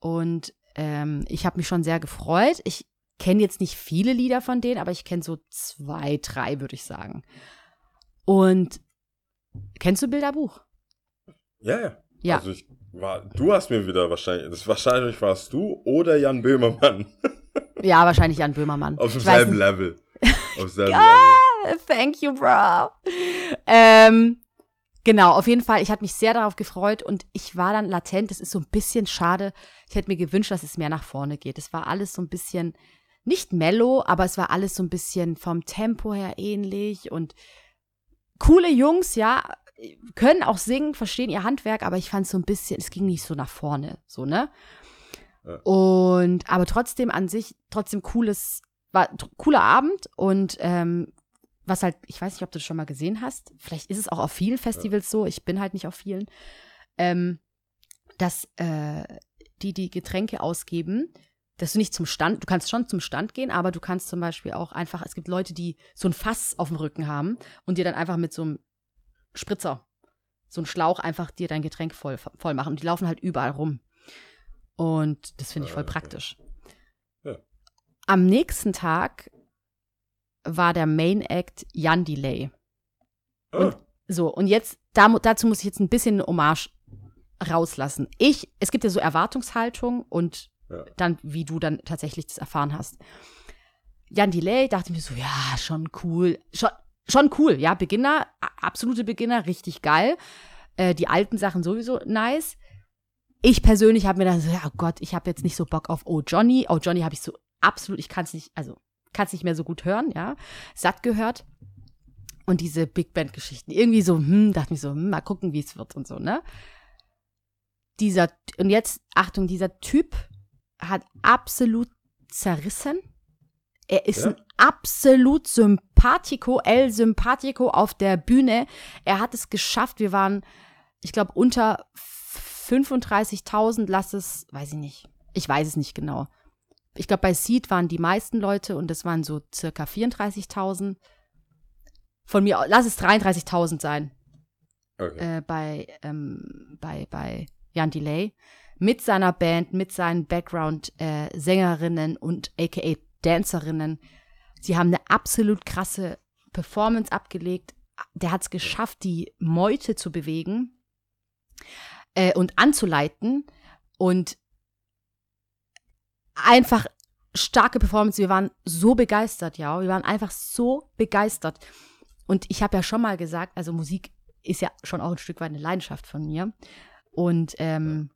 Und ähm, ich habe mich schon sehr gefreut. Ich kenne jetzt nicht viele Lieder von denen, aber ich kenne so zwei, drei, würde ich sagen. Und kennst du Bilderbuch? Ja, ja. Ja. Also ich war, du hast mir wieder wahrscheinlich, das wahrscheinlich warst du oder Jan Böhmermann Ja, wahrscheinlich Jan Böhmermann. auf demselben. Level. Auf demselben Ja. Thank you, bro. Ähm, genau, auf jeden Fall. Ich hatte mich sehr darauf gefreut und ich war dann latent. Das ist so ein bisschen schade. Ich hätte mir gewünscht, dass es mehr nach vorne geht. Es war alles so ein bisschen, nicht mellow, aber es war alles so ein bisschen vom Tempo her ähnlich und coole Jungs, ja, können auch singen, verstehen ihr Handwerk, aber ich fand es so ein bisschen, es ging nicht so nach vorne, so, ne? Ja. Und, aber trotzdem an sich, trotzdem cooles, war cooler Abend und ähm, was halt, ich weiß nicht, ob du das schon mal gesehen hast, vielleicht ist es auch auf vielen Festivals so, ich bin halt nicht auf vielen, ähm, dass äh, die die Getränke ausgeben, dass du nicht zum Stand, du kannst schon zum Stand gehen, aber du kannst zum Beispiel auch einfach, es gibt Leute, die so ein Fass auf dem Rücken haben und dir dann einfach mit so einem Spritzer, so ein Schlauch einfach dir dein Getränk voll, voll machen. Und die laufen halt überall rum. Und das finde ich voll Ah, okay. praktisch. Ja. Am nächsten Tag war der Main Act Jan Delay. Level. Ah, So, und jetzt, da, dazu muss ich jetzt ein bisschen eine Hommage rauslassen. Ich, es gibt ja so Erwartungshaltung und Ja. dann, wie du dann tatsächlich das erfahren hast. Jan Delay dachte ich mir so, ja, schon cool. Schon, schon cool, ja, Beginner, absolute Beginner, richtig geil. Äh, die alten Sachen sowieso nice. Ich persönlich habe mir dann so, ja, oh Gott, ich habe jetzt nicht so Bock auf Oh Johnny. Oh Johnny habe ich so absolut, ich kann es nicht, also kann es nicht mehr so gut hören, ja. Satt gehört. Und diese Big Band-Geschichten. Irgendwie so, hm, dachte ich so, hm, mal gucken, wie es wird und so, ne? Dieser, und jetzt, Achtung, dieser Typ hat absolut zerrissen. Er ist Ja. ein absolut Sympathico, El Sympathico auf der Bühne. Er hat es geschafft. Wir waren, ich glaube, unter 35.000, lass es, weiß ich nicht. Ich weiß es nicht genau. Ich glaube, bei Seed waren die meisten Leute und das waren so circa 34.000. Von mir, aus- lass es 33.000 sein okay. äh, bei, ähm, bei, bei Jan Delay mit seiner Band, mit seinen Background-Sängerinnen und aka Dancerinnen. Sie haben eine absolut krasse Performance abgelegt. Der hat es geschafft, die Meute zu bewegen äh, und anzuleiten und einfach starke Performance. Wir waren so begeistert, ja. Wir waren einfach so begeistert. Und ich habe ja schon mal gesagt, also Musik ist ja schon auch ein Stück weit eine Leidenschaft von mir. Und ähm,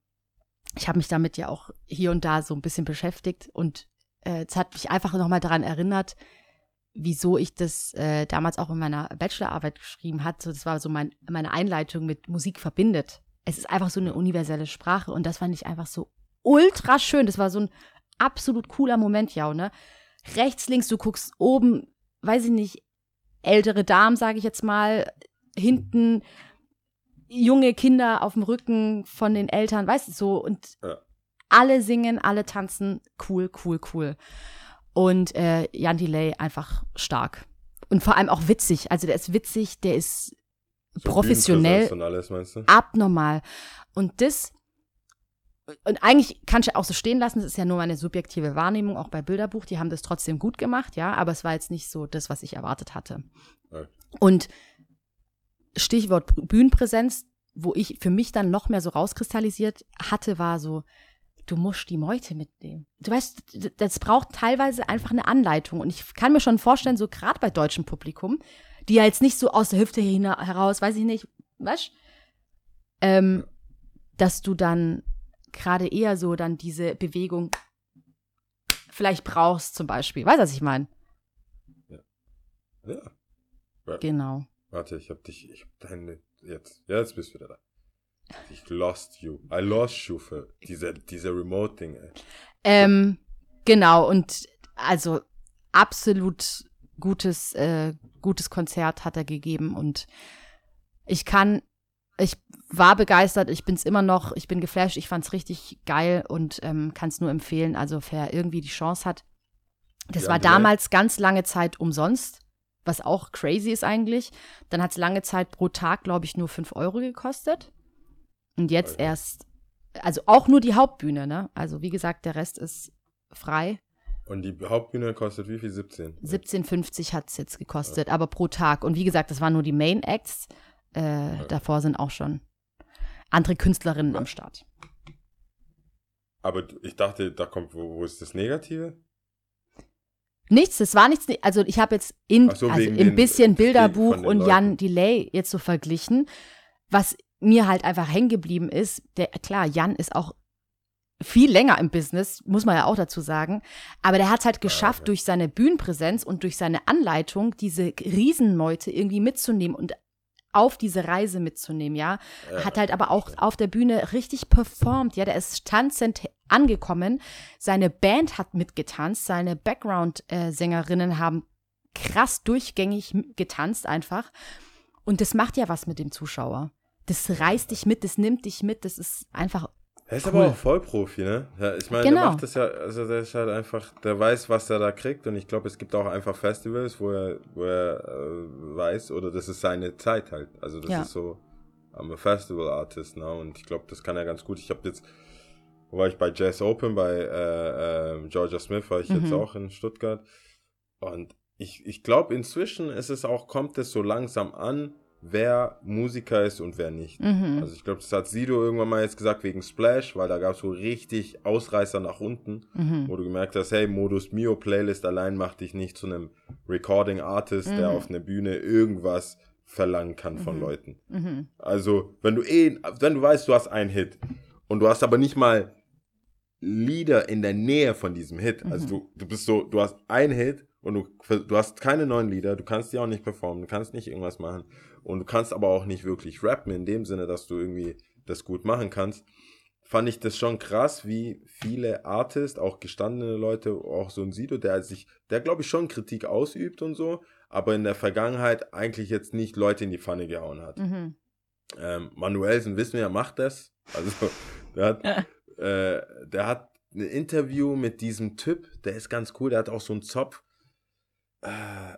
ich habe mich damit ja auch hier und da so ein bisschen beschäftigt. Und es hat mich einfach nochmal daran erinnert, wieso ich das äh, damals auch in meiner Bachelorarbeit geschrieben hatte. Das war so mein, meine Einleitung mit Musik verbindet. Es ist einfach so eine universelle Sprache und das fand ich einfach so ultra schön. Das war so ein absolut cooler Moment, ja, ne? Rechts, links, du guckst oben, weiß ich nicht, ältere Damen, sage ich jetzt mal, hinten junge Kinder auf dem Rücken von den Eltern, weißt du, so und Ja. Alle singen, alle tanzen, cool, cool, cool. Und äh, Jan Delay einfach stark. Und vor allem auch witzig. Also der ist witzig, der ist So professionell Und alles, meinst du? abnormal. Und das, und eigentlich kannst du auch so stehen lassen, das ist ja nur meine subjektive Wahrnehmung, auch bei Bilderbuch, die haben das trotzdem gut gemacht, ja, aber es war jetzt nicht so das, was ich erwartet hatte. Okay. Und Stichwort Bühnenpräsenz, wo ich für mich dann noch mehr so rauskristallisiert hatte, war so, du musst die Meute mitnehmen. Du weißt, das braucht teilweise einfach eine Anleitung. Und ich kann mir schon vorstellen, so gerade bei deutschem Publikum, die ja jetzt nicht so aus der Hüfte heraus, weiß ich nicht, weißt ähm, dass du dann gerade eher so dann diese Bewegung vielleicht brauchst zum Beispiel. Weißt du, was ich meine? Ja. Genau. Warte, ich hab dich, ich hab deine, jetzt, ja, jetzt bist du wieder da. Ich lost you. I lost you für diese, diese Remote-Ding, ey. Ähm, genau, und also absolut gutes, äh, gutes Konzert hat er gegeben und ich kann, ich war begeistert, ich bin's immer noch, ich bin geflasht, ich fand's richtig geil und ähm, kann es nur empfehlen. Also wer irgendwie die Chance hat. Das Ja, war damals ganz lange Zeit umsonst, was auch crazy ist eigentlich. Dann hat's lange Zeit pro Tag, glaube ich, nur 5 Euro gekostet. Und jetzt Okay. erst, also auch nur die Hauptbühne, ne? Also wie gesagt, der Rest ist frei. Und die Hauptbühne kostet wie viel? 17? 17,50 hat es jetzt gekostet, aber pro Tag. Und wie gesagt, das waren nur die Main Acts. Äh, Davor sind auch schon andere Künstlerinnen am Start. Aber ich dachte, da kommt, wo, wo ist das Negative? Nichts, das war nichts. Also ich habe jetzt in, so, also im bisschen Bilderbuch und. Jan Delay jetzt so verglichen, was mir halt einfach hängen geblieben ist. Der, klar, Jan ist auch viel länger im Business, muss man ja auch dazu sagen. Aber der hat es halt geschafft, ja. durch seine Bühnenpräsenz und durch seine Anleitung, diese Riesenmeute irgendwie mitzunehmen und auf diese Reise mitzunehmen, ja. Ja, hat halt aber auch auf der Bühne richtig performt, ja. Der ist tanzend angekommen. Seine Band hat mitgetanzt, seine Background-Sängerinnen haben krass durchgängig getanzt einfach. Und das macht ja was mit dem Zuschauer. Das reißt dich mit, das nimmt dich mit, das ist einfach Er ist Cool. aber auch Vollprofi, ne? Ja, ich meine, Genau. der macht das ja, also der ist halt einfach, der weiß, was er da kriegt und ich glaube, es gibt auch einfach Festivals, wo er, wo er äh, weiß, oder das ist seine Zeit halt. Also das Ja. ist so, I'm a Festival Artist now und ich glaube, das kann er ganz gut. Ich habe jetzt, wo war ich bei Jazz Open, bei äh, äh, Georgia Smith war ich jetzt Mhm. auch in Stuttgart und ich, ich glaube, inzwischen ist es auch, kommt es so langsam an, wer Musiker ist und wer nicht. mhm. Also ich glaube, das hat Sido irgendwann mal jetzt gesagt wegen Splash, weil da gab es so richtig Ausreißer nach unten, Mhm. wo du gemerkt hast, hey, Modus Mio Playlist allein macht dich nicht zu einem Recording Artist, der Mhm. auf einer Bühne irgendwas verlangen kann von Mhm. Leuten. Mhm. Also, wenn du eh, wenn du weißt, du hast einen Hit und du hast aber nicht mal Lieder in der Nähe von diesem Hit. Also Mhm. du, du bist so, du hast einen Hit und du, du hast keine neuen Lieder, du kannst die auch nicht performen, du kannst nicht irgendwas machen und du kannst aber auch nicht wirklich rappen in dem Sinne, dass du irgendwie das gut machen kannst. Fand ich das schon krass, wie viele Artists, auch gestandene Leute, auch so ein Sido, der sich, der glaube ich schon Kritik ausübt und so, aber in der Vergangenheit eigentlich jetzt nicht Leute in die Pfanne gehauen hat. Mhm. Ähm, Manuelsen wissen wir, er macht das. Also, der hat, äh, der hat ein Interview mit diesem Typ, der ist ganz cool, der hat auch so einen Zopf. Äh,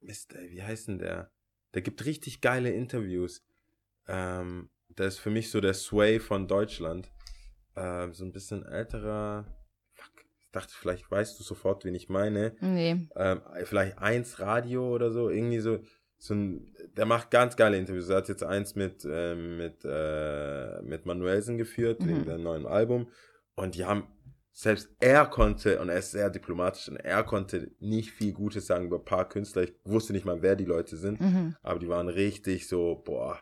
Mist, ey, wie heißt denn der? Der gibt richtig geile Interviews. Ähm, der ist für mich so der Sway von Deutschland. Ähm, so ein bisschen älterer. Fuck, ich dachte, vielleicht weißt du sofort, wen ich meine Nee. ähm, vielleicht eins Radio oder so, irgendwie so, so ein, der macht ganz geile Interviews. Er hat jetzt eins mit, ähm, mit, äh, mit Manuelsen geführt, Mhm. wegen seinem neuen Album. Und die haben, selbst er konnte, und er ist sehr diplomatisch, und er konnte nicht viel Gutes sagen über ein paar Künstler. Ich wusste nicht mal, wer die Leute sind, Mhm. aber die waren richtig so, boah,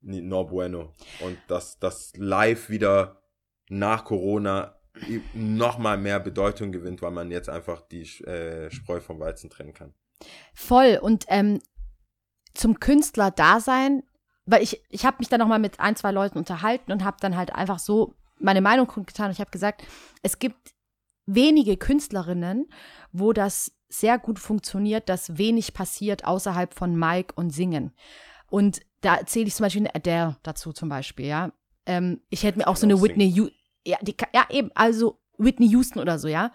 no bueno. Und dass das live wieder nach Corona nochmal mehr Bedeutung gewinnt, weil man jetzt einfach die äh, Spreu vom Weizen trennen kann. Voll. Und ähm, zum Künstler-Dasein, weil ich, ich habe mich dann nochmal mit ein, zwei Leuten unterhalten und habe dann halt einfach so meine Meinung kundgetan. Und ich habe gesagt, es gibt wenige Künstlerinnen, wo das sehr gut funktioniert, dass wenig passiert außerhalb von Mike und Singen. Und da zähle ich zum Beispiel der dazu zum Beispiel, ja. Ähm, ich hätte mir auch so eine Whitney Houston, ja, die, ja eben, also Whitney Houston oder so, ja.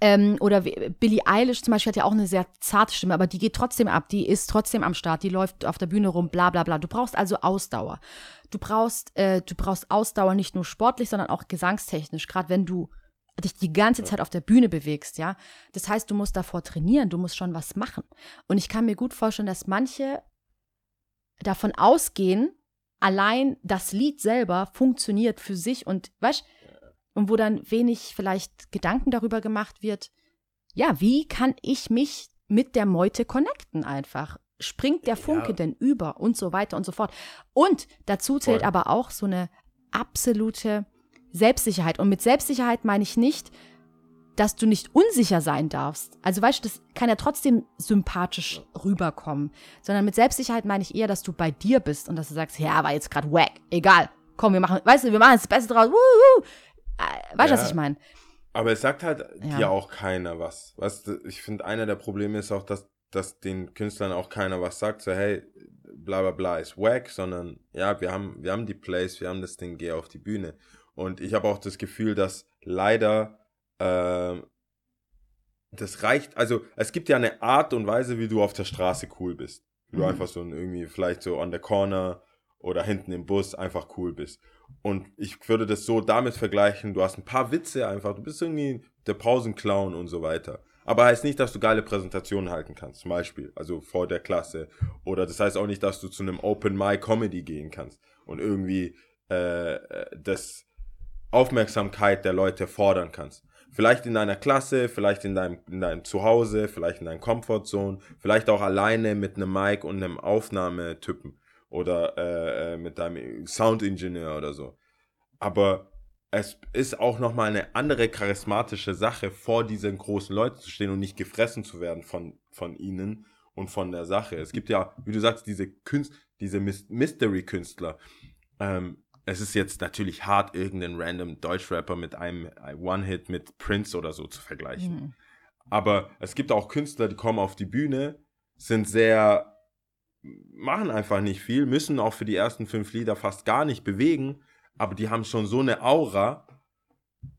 Ähm, oder wie- Billie Eilish zum Beispiel hat ja auch eine sehr zarte Stimme, aber die geht trotzdem ab, die ist trotzdem am Start, die läuft auf der Bühne rum, bla bla bla. Du brauchst also Ausdauer. Du brauchst, äh, du brauchst Ausdauer nicht nur sportlich, sondern auch gesangstechnisch, gerade wenn du dich die ganze Zeit auf der Bühne bewegst, ja. Das heißt, du musst davor trainieren, du musst schon was machen. Und ich kann mir gut vorstellen, dass manche davon ausgehen, allein das Lied selber funktioniert für sich und, weißt und wo dann wenig vielleicht Gedanken darüber gemacht wird, ja, wie kann ich mich mit der Meute connecten einfach? Springt der Funke Ja. denn über und so weiter und so fort. Und dazu zählt Voll. aber auch so eine absolute Selbstsicherheit. Und mit Selbstsicherheit meine ich nicht, dass du nicht unsicher sein darfst. Also weißt du, das kann ja trotzdem sympathisch rüberkommen. Sondern mit Selbstsicherheit meine ich eher, dass du bei dir bist und dass du sagst, ja, war jetzt gerade wack. Egal. Komm, wir machen, weißt du, wir machen das Beste draus. Wuhu. Äh, Weißt du, was Ja. ich meine? Aber es sagt halt Ja. dir auch keiner was. Du, ich finde, einer der Probleme ist auch, dass, dass den Künstlern auch keiner was sagt, so hey, bla bla bla ist wack, sondern ja, wir haben, wir haben die Plays, wir haben das Ding, geh auf die Bühne. Und ich habe auch das Gefühl, dass leider ähm, das reicht, also es gibt ja eine Art und Weise, wie du auf der Straße cool bist. Wie du Mhm. einfach so irgendwie vielleicht so on the corner oder hinten im Bus einfach cool bist. Und ich würde das so damit vergleichen, du hast ein paar Witze einfach, du bist irgendwie der Pausenclown und so weiter. Aber heißt nicht, dass du geile Präsentationen halten kannst, zum Beispiel, also vor der Klasse. Oder das heißt auch nicht, dass du zu einem Open Mic Comedy gehen kannst und irgendwie äh, das Aufmerksamkeit der Leute fordern kannst. Vielleicht in deiner Klasse, vielleicht in deinem, in deinem Zuhause, vielleicht in deinem Comfortzone, vielleicht auch alleine mit einem Mic und einem Aufnahmetypen oder äh, äh, mit deinem Soundingenieur oder so. Aber es ist auch nochmal eine andere charismatische Sache, vor diesen großen Leuten zu stehen und nicht gefressen zu werden von, von ihnen und von der Sache. Es gibt ja, wie du sagst, diese Künst, diese Mys- Mystery-Künstler. Ähm, es ist jetzt natürlich hart, irgendeinen random Deutschrapper mit einem One-Hit mit Prince oder so zu vergleichen. Mhm. Aber es gibt auch Künstler, die kommen auf die Bühne, sind sehr, machen einfach nicht viel, müssen auch für die ersten fünf Lieder fast gar nicht bewegen, aber die haben schon so eine Aura,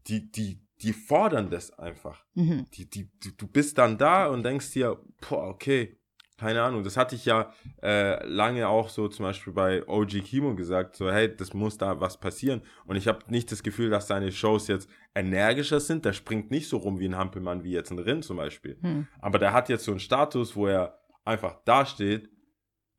die, die, die fordern das einfach. Mhm. Die, die, die, du bist dann da und denkst dir, boah, okay, keine Ahnung, das hatte ich ja äh, lange auch so zum Beispiel bei OG Kimo gesagt, so hey, das muss da was passieren. Und ich habe nicht das Gefühl, dass seine Shows jetzt energischer sind. Der springt nicht so rum wie ein Hampelmann, wie jetzt ein Rin zum Beispiel. Hm. Aber der hat jetzt so einen Status, wo er einfach dasteht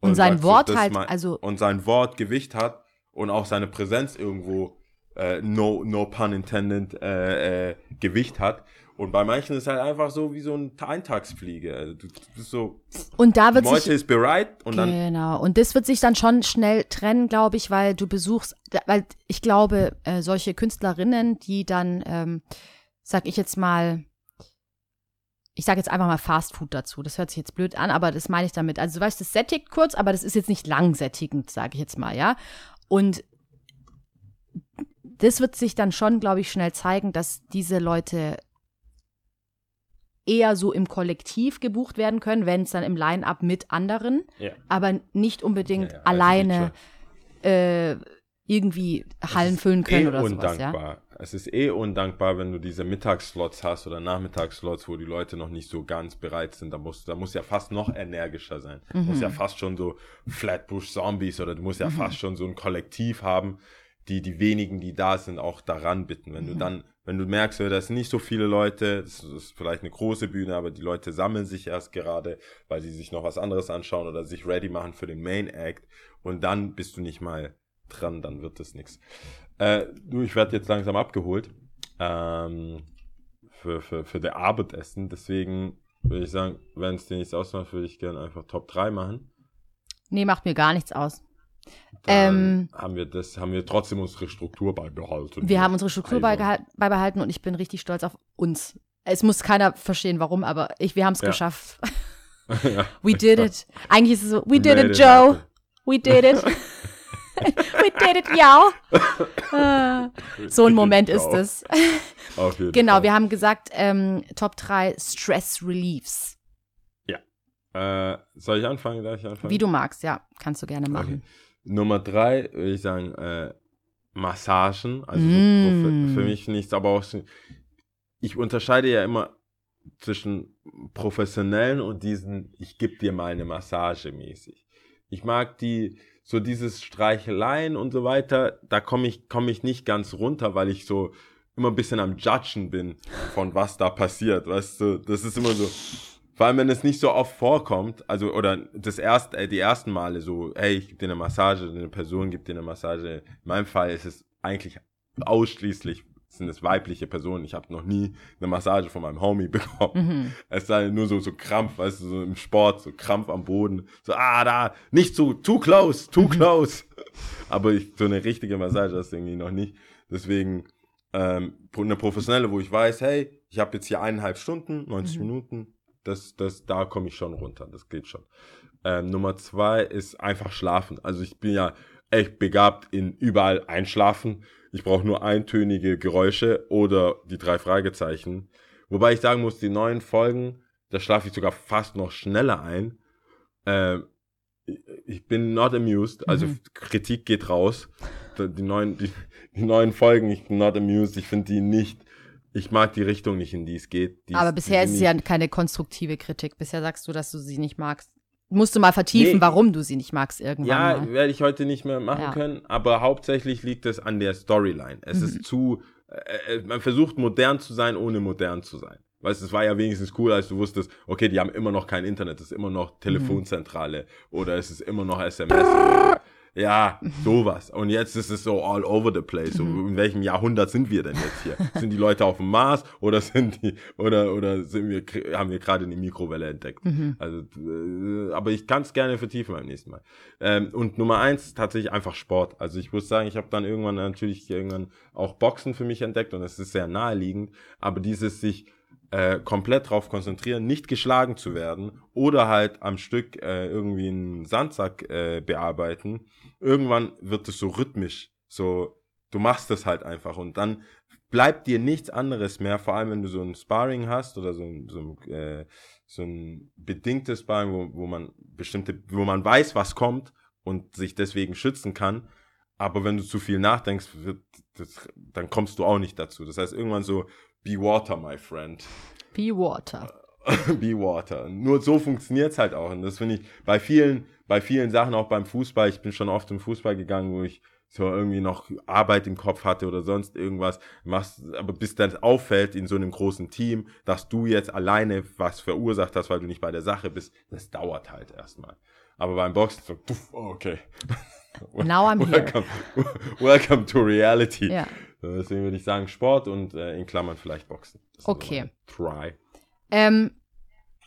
Und sein sagt so, Wort das halt, also- und sein Wort Gewicht hat und auch seine Präsenz irgendwo äh, no no pun intended äh, äh, Gewicht hat. Und bei manchen ist es halt einfach so wie so eine Eintagsfliege. Also du, du bist so, Und da wird Meute sich ist bereit und dann Genau. Und das wird sich dann schon schnell trennen, glaube ich, weil du besuchst, weil ich glaube, äh, solche Künstlerinnen, die dann, ähm, sag ich jetzt mal, ich sage jetzt einfach mal Fast Food dazu. Das hört sich jetzt blöd an, aber das meine ich damit. Also du weißt, das sättigt kurz, aber das ist jetzt nicht langsättigend, sage ich jetzt mal, ja. Und das wird sich dann schon, glaube ich, schnell zeigen, dass diese Leute eher so im Kollektiv gebucht werden können, wenn es dann im Line-up mit anderen, Ja. aber nicht unbedingt Ja, ja, als alleine äh, irgendwie Hallen füllen können eh oder sowas, ja. Es ist eh undankbar, wenn du diese Mittagsslots hast oder Nachmittagsslots, wo die Leute noch nicht so ganz bereit sind. Da muss, da muss ja fast noch energischer sein. Du musst Mhm. ja fast schon so Flatbush Zombies oder du musst ja fast schon so ein Kollektiv haben, die die wenigen, die da sind, auch daran bitten. Wenn Mhm. du dann, wenn du merkst, da sind nicht so viele Leute, das ist vielleicht eine große Bühne, aber die Leute sammeln sich erst gerade, weil sie sich noch was anderes anschauen oder sich ready machen für den Main Act und dann bist du nicht mal dran, dann wird das nichts. Äh, du, ich werde jetzt langsam abgeholt ähm, für, für, für der Abendessen. Deswegen würde ich sagen, wenn es dir nichts ausmacht, würde ich gerne einfach Top 3 machen. Nee, macht mir gar nichts aus. Ähm, haben wir das, haben wir trotzdem unsere Struktur beibehalten. Wir haben unsere Struktur Also, beibehalten und ich bin richtig stolz auf uns. Es muss keiner verstehen, warum, aber ich, wir haben es Ja. geschafft. ja. We did it. Eigentlich ist es so, we did Made it, Joe. We did it. we did it, yo. Ah, so ein Moment ist es. Auf jeden Genau, Fall. wir haben gesagt, ähm, Top 3 Stress Reliefs. Äh, soll ich anfangen? Darf ich anfangen? Wie du magst, ja. Kannst du gerne Okay. machen. Nummer drei würde ich sagen, äh, Massagen. Also so Mm. profe- für mich nichts, aber auch so, ich unterscheide ja immer zwischen professionellen und diesen, ich gebe dir mal eine Massage mäßig. Ich mag die, so dieses Streicheleien und so weiter, da komme ich, komme ich nicht ganz runter, weil ich so immer ein bisschen am Judgen bin von was da passiert, weißt du, das ist immer so, vor allem, wenn es nicht so oft vorkommt, also, oder das erste, äh, die ersten Male so, hey, ich gebe dir eine Massage, eine Person gibt dir eine Massage. In meinem Fall ist es eigentlich ausschließlich, sind es weibliche Personen. Ich habe noch nie eine Massage von meinem Homie bekommen. Mhm. Es sei nur so, so Krampf, weißt du, so im Sport, so Krampf am Boden. So, ah, da, nicht so, too close, too close. Aber ich, so eine richtige Massage hast du irgendwie noch nicht. Deswegen ähm, eine professionelle, wo ich weiß, hey, ich habe jetzt hier eineinhalb Stunden, 90 Mhm. Minuten, das, das, da komme ich schon runter, das geht schon. Ähm, Nummer zwei ist einfach schlafen. Also ich bin ja echt begabt in überall einschlafen. Ich brauche nur eintönige Geräusche oder die drei Fragezeichen. Wobei ich sagen muss, die neuen Folgen, da schlafe ich sogar fast noch schneller ein. Ähm, ich- bin not amused, also Mhm. Kritik geht raus. Die neuen, die, die neuen Folgen, ich bin not amused, ich finde die nicht, ich mag die Richtung nicht, in die es geht. Die Aber die bisher ist es ja keine konstruktive Kritik. Bisher sagst du, dass du sie nicht magst. Musst du mal vertiefen, Nee. warum du sie nicht magst irgendwann Ja, werde ich heute nicht mehr machen Ja. können, aber hauptsächlich liegt es an der Storyline. Es Mhm. ist zu, äh, äh, man versucht modern zu sein, ohne modern zu sein. Weißt du, es war ja wenigstens cool, als du wusstest, okay, die haben immer noch kein Internet, es ist immer noch Telefonzentrale oder es ist immer noch SMS. Ja, sowas. Und jetzt ist es so all over the place. So, in welchem Jahrhundert sind wir denn jetzt hier? Sind die Leute auf dem Mars oder sind die oder oder sind wir haben wir gerade eine Mikrowelle entdeckt? Mhm. Also, äh, aber ich kann es gerne vertiefen beim nächsten Mal. Ähm, und Nummer eins tatsächlich einfach Sport. Also ich muss sagen, ich habe dann irgendwann natürlich irgendwann auch Boxen für mich entdeckt und es ist sehr naheliegend. Aber dieses sich äh, komplett drauf konzentrieren, nicht geschlagen zu werden oder halt am Stück äh, irgendwie einen Sandsack äh, bearbeiten. Irgendwann wird es so rhythmisch, so du machst es halt einfach und dann bleibt dir nichts anderes mehr, vor allem wenn du so ein Sparring hast oder so ein, so ein, äh, so ein bedingtes Sparring, wo, wo man bestimmte, wo man weiß, was kommt und sich deswegen schützen kann. Aber wenn du zu viel nachdenkst, wird, das, dann kommst du auch nicht dazu. Das heißt, irgendwann so, be water, my friend. Be Water. be water. Nur so funktioniert's halt auch. Und das finde ich bei vielen, bei vielen Sachen, auch beim Fußball, ich bin schon oft im Fußball gegangen, wo ich so irgendwie noch Arbeit im Kopf hatte oder sonst irgendwas, machst, aber bis dann auffällt in so einem großen Team, dass du jetzt alleine was verursacht hast, weil du nicht bei der Sache bist, das dauert halt erstmal. Aber beim Boxen so, puff, oh, okay. Now I'm here. welcome, welcome to reality. Ja. Deswegen würde ich sagen Sport und äh, in Klammern vielleicht Boxen. Das Okay. so Try. Ähm,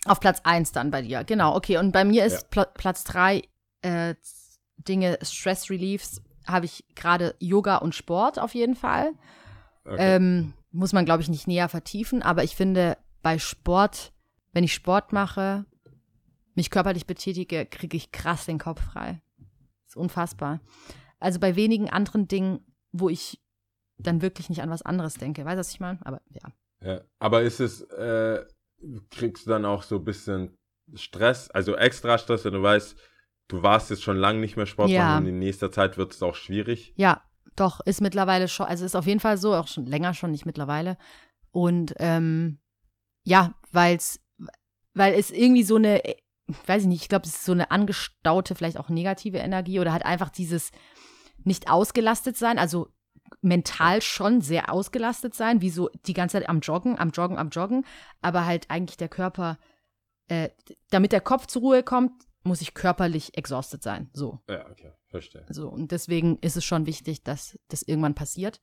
auf Platz 1 dann bei dir. Genau, okay. Und bei mir ist Ja. Pl Platz 3 äh, Dinge, Stress Reliefs, habe ich gerade Yoga und Sport auf jeden Fall. Okay. Ähm, muss man, glaube ich, nicht näher vertiefen, aber ich finde, bei Sport, wenn ich Sport mache, mich körperlich betätige, kriege ich krass den Kopf frei. ist unfassbar. Also bei wenigen anderen Dingen, wo ich dann wirklich nicht an was anderes denke. Weißt du, was ich meine? Aber ja. Ja, aber ist es, äh, kriegst du dann auch so ein bisschen Stress, also extra Stress, wenn du weißt, du warst jetzt schon lange nicht mehr Sport Ja. und in nächster Zeit wird es auch schwierig. Ja, doch, ist mittlerweile schon, also ist auf jeden Fall so, auch schon länger schon, nicht mittlerweile. Und ähm, ja, weil's, weil es irgendwie so eine, weiß ich nicht, ich glaube, es ist so eine angestaute, vielleicht auch negative Energie oder halt einfach dieses nicht ausgelastet sein, also mental schon sehr ausgelastet sein, wie so die ganze Zeit am Joggen, am Joggen, am Joggen, aber halt eigentlich der Körper, äh, damit der Kopf zur Ruhe kommt, muss ich körperlich exhausted sein. So. Ja, okay, verstehe. So, und deswegen ist es schon wichtig, dass das irgendwann passiert.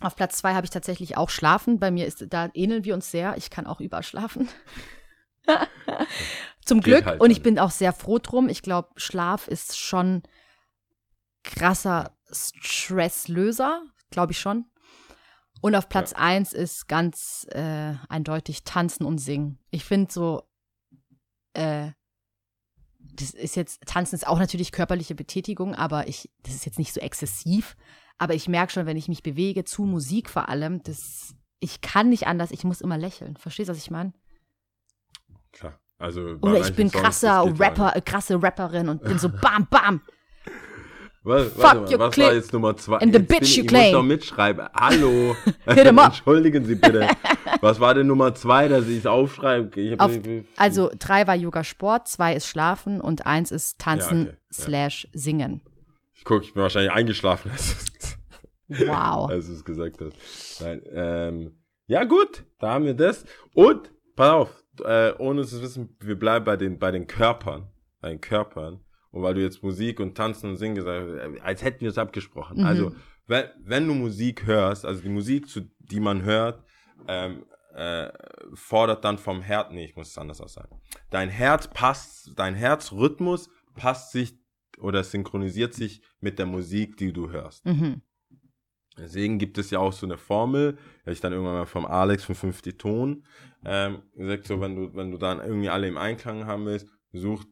Auf Platz zwei habe ich tatsächlich auch Schlafen. Bei mir ist, da ähneln wir uns sehr. Ich kann auch überschlafen. Zum Glück. halt und ich bin auch sehr froh drum. Ich glaube, Schlaf ist schon krasser Stresslöser. Glaube ich schon. Und auf Platz eins ist ganz äh, eindeutig Tanzen und Singen. Ich finde so, äh, das ist jetzt, Tanzen ist auch natürlich körperliche Betätigung, aber ich, das ist jetzt nicht so exzessiv. Aber ich merke schon, wenn ich mich bewege, zu Musik vor allem, das, ich kann nicht anders, ich muss immer lächeln. Verstehst du, was ich meine? Klar. Also Oder ich bin Songs, krasser Rapper, äh, krasse Rapperin und bin so bam, bam. Was, Fuck warte mal, your was clip war jetzt Nummer zwei? and the Jetzt bin bitch ich, you ich claim. muss noch mitschreiben. Hallo. Hit 'em up. Entschuldigen Sie bitte. Was war denn Nummer zwei, dass ich es aufschreibe? Ich Auf, also drei war Yoga Sport, zwei ist Schlafen und eins ist Tanzen okay, ja. slash Singen. ich gucke, ich bin wahrscheinlich eingeschlafen, Wow. als du es gesagt hast. Nein, ähm, ja gut, da haben wir das. Und, pass auf, äh, ohne zu wissen, wir bleiben bei den, bei den Körpern. Bei den Körpern. Und weil du jetzt Musik und Tanzen und Singen gesagt hast, äh, als hätten wir es abgesprochen. Mhm. Also, wenn, wenn du Musik hörst, also die Musik, zu, die man hört, ähm, äh, fordert dann vom Herz, nee, ich muss es anders auch sagen. Dein Herz passt, dein Herzrhythmus passt sich oder synchronisiert sich mit der Musik, die du hörst. Mhm. Deswegen gibt es ja auch so eine Formel, habe ich dann irgendwann mal vom Alex von 50 Ton ähm, gesagt, so wenn du, wenn du dann irgendwie alle im Einklang haben willst, such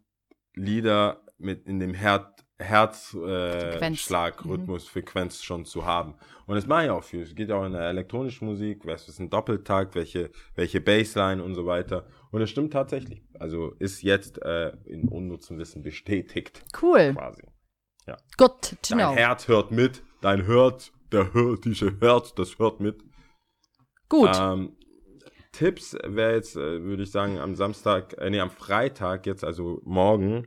Lieder mit in dem Her Herzschlagrhythmus, äh, Frequenz. Schlagrhythmus, Frequenz schon zu haben. Und das mache ich auch viel. Es geht auch in der elektronischen Musik, was ist ein Doppeltakt, welche, welche Bassline und so weiter. Und es stimmt tatsächlich. Also ist jetzt äh, in unnutzem Wissen bestätigt Cool. quasi. Good to Dein know. Herz hört mit, dein Hört, der hört, diese Herz, das hört mit. Gut. Ähm, Tipps wäre jetzt, äh, würde ich sagen, am Samstag, äh, nee, am Freitag jetzt, also morgen,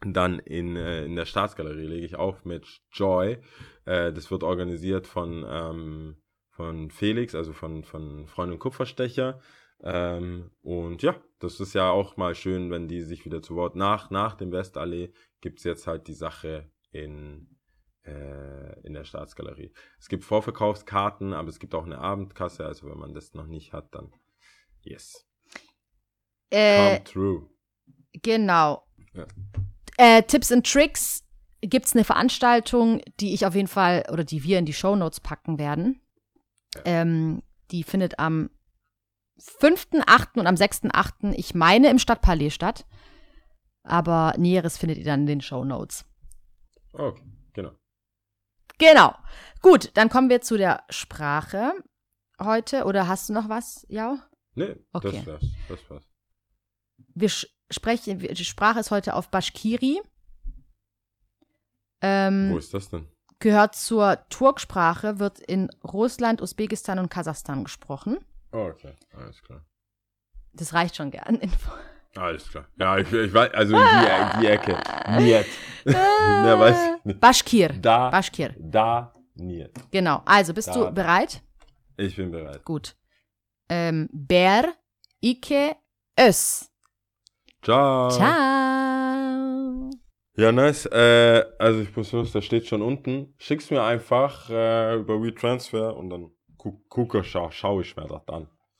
dann in, äh, in der Staatsgalerie lege ich auf mit Joy. Äh, das wird organisiert von, ähm, von Felix, also von, von Freund und Kupferstecher. Ähm, und ja, das ist ja auch mal schön, wenn die sich wieder zu Wort nach, nach dem Westallee gibt's jetzt halt die Sache in, äh, in der Staatsgalerie. Es gibt Vorverkaufskarten, aber es gibt auch eine Abendkasse, also wenn man das noch nicht hat, dann yes. äh, Come true. Genau. Ja. Äh, Tipps and Tricks gibt es eine Veranstaltung, die ich auf jeden Fall oder die wir in die Shownotes packen werden. Ähm, die findet am 5.8. und am 6.8. ich meine im Stadtpalais statt. Aber Näheres findet ihr dann in den Shownotes. Okay, genau. Genau. Gut, dann kommen wir zu der Sprache heute. Oder hast du noch was, Jau? Nee, Okay. das war's. Das war's. Wir wir- die Sprache ist heute auf Bashkiri. Ähm, Wo ist das denn? gehört zur Turksprache, wird in Russland, Usbekistan und Kasachstan gesprochen. Oh, okay, alles klar. Das reicht schon gern. Info. Alles klar. Ja, ich, ich weiß, also die, die Ecke. Niet. Mehr weiß ich nicht. Bashkir. Da, Bashkir. da, niet. Genau. Also, bist Da, du bereit? Ich bin bereit. Gut. Ähm, Ber, Ike, Ös. Ciao. Ciao. Ja, nice. Äh, also ich muss los, da steht schon unten. Schick's mir einfach äh, über WeTransfer und dann guck, gucke, schau, schau ich mir das an.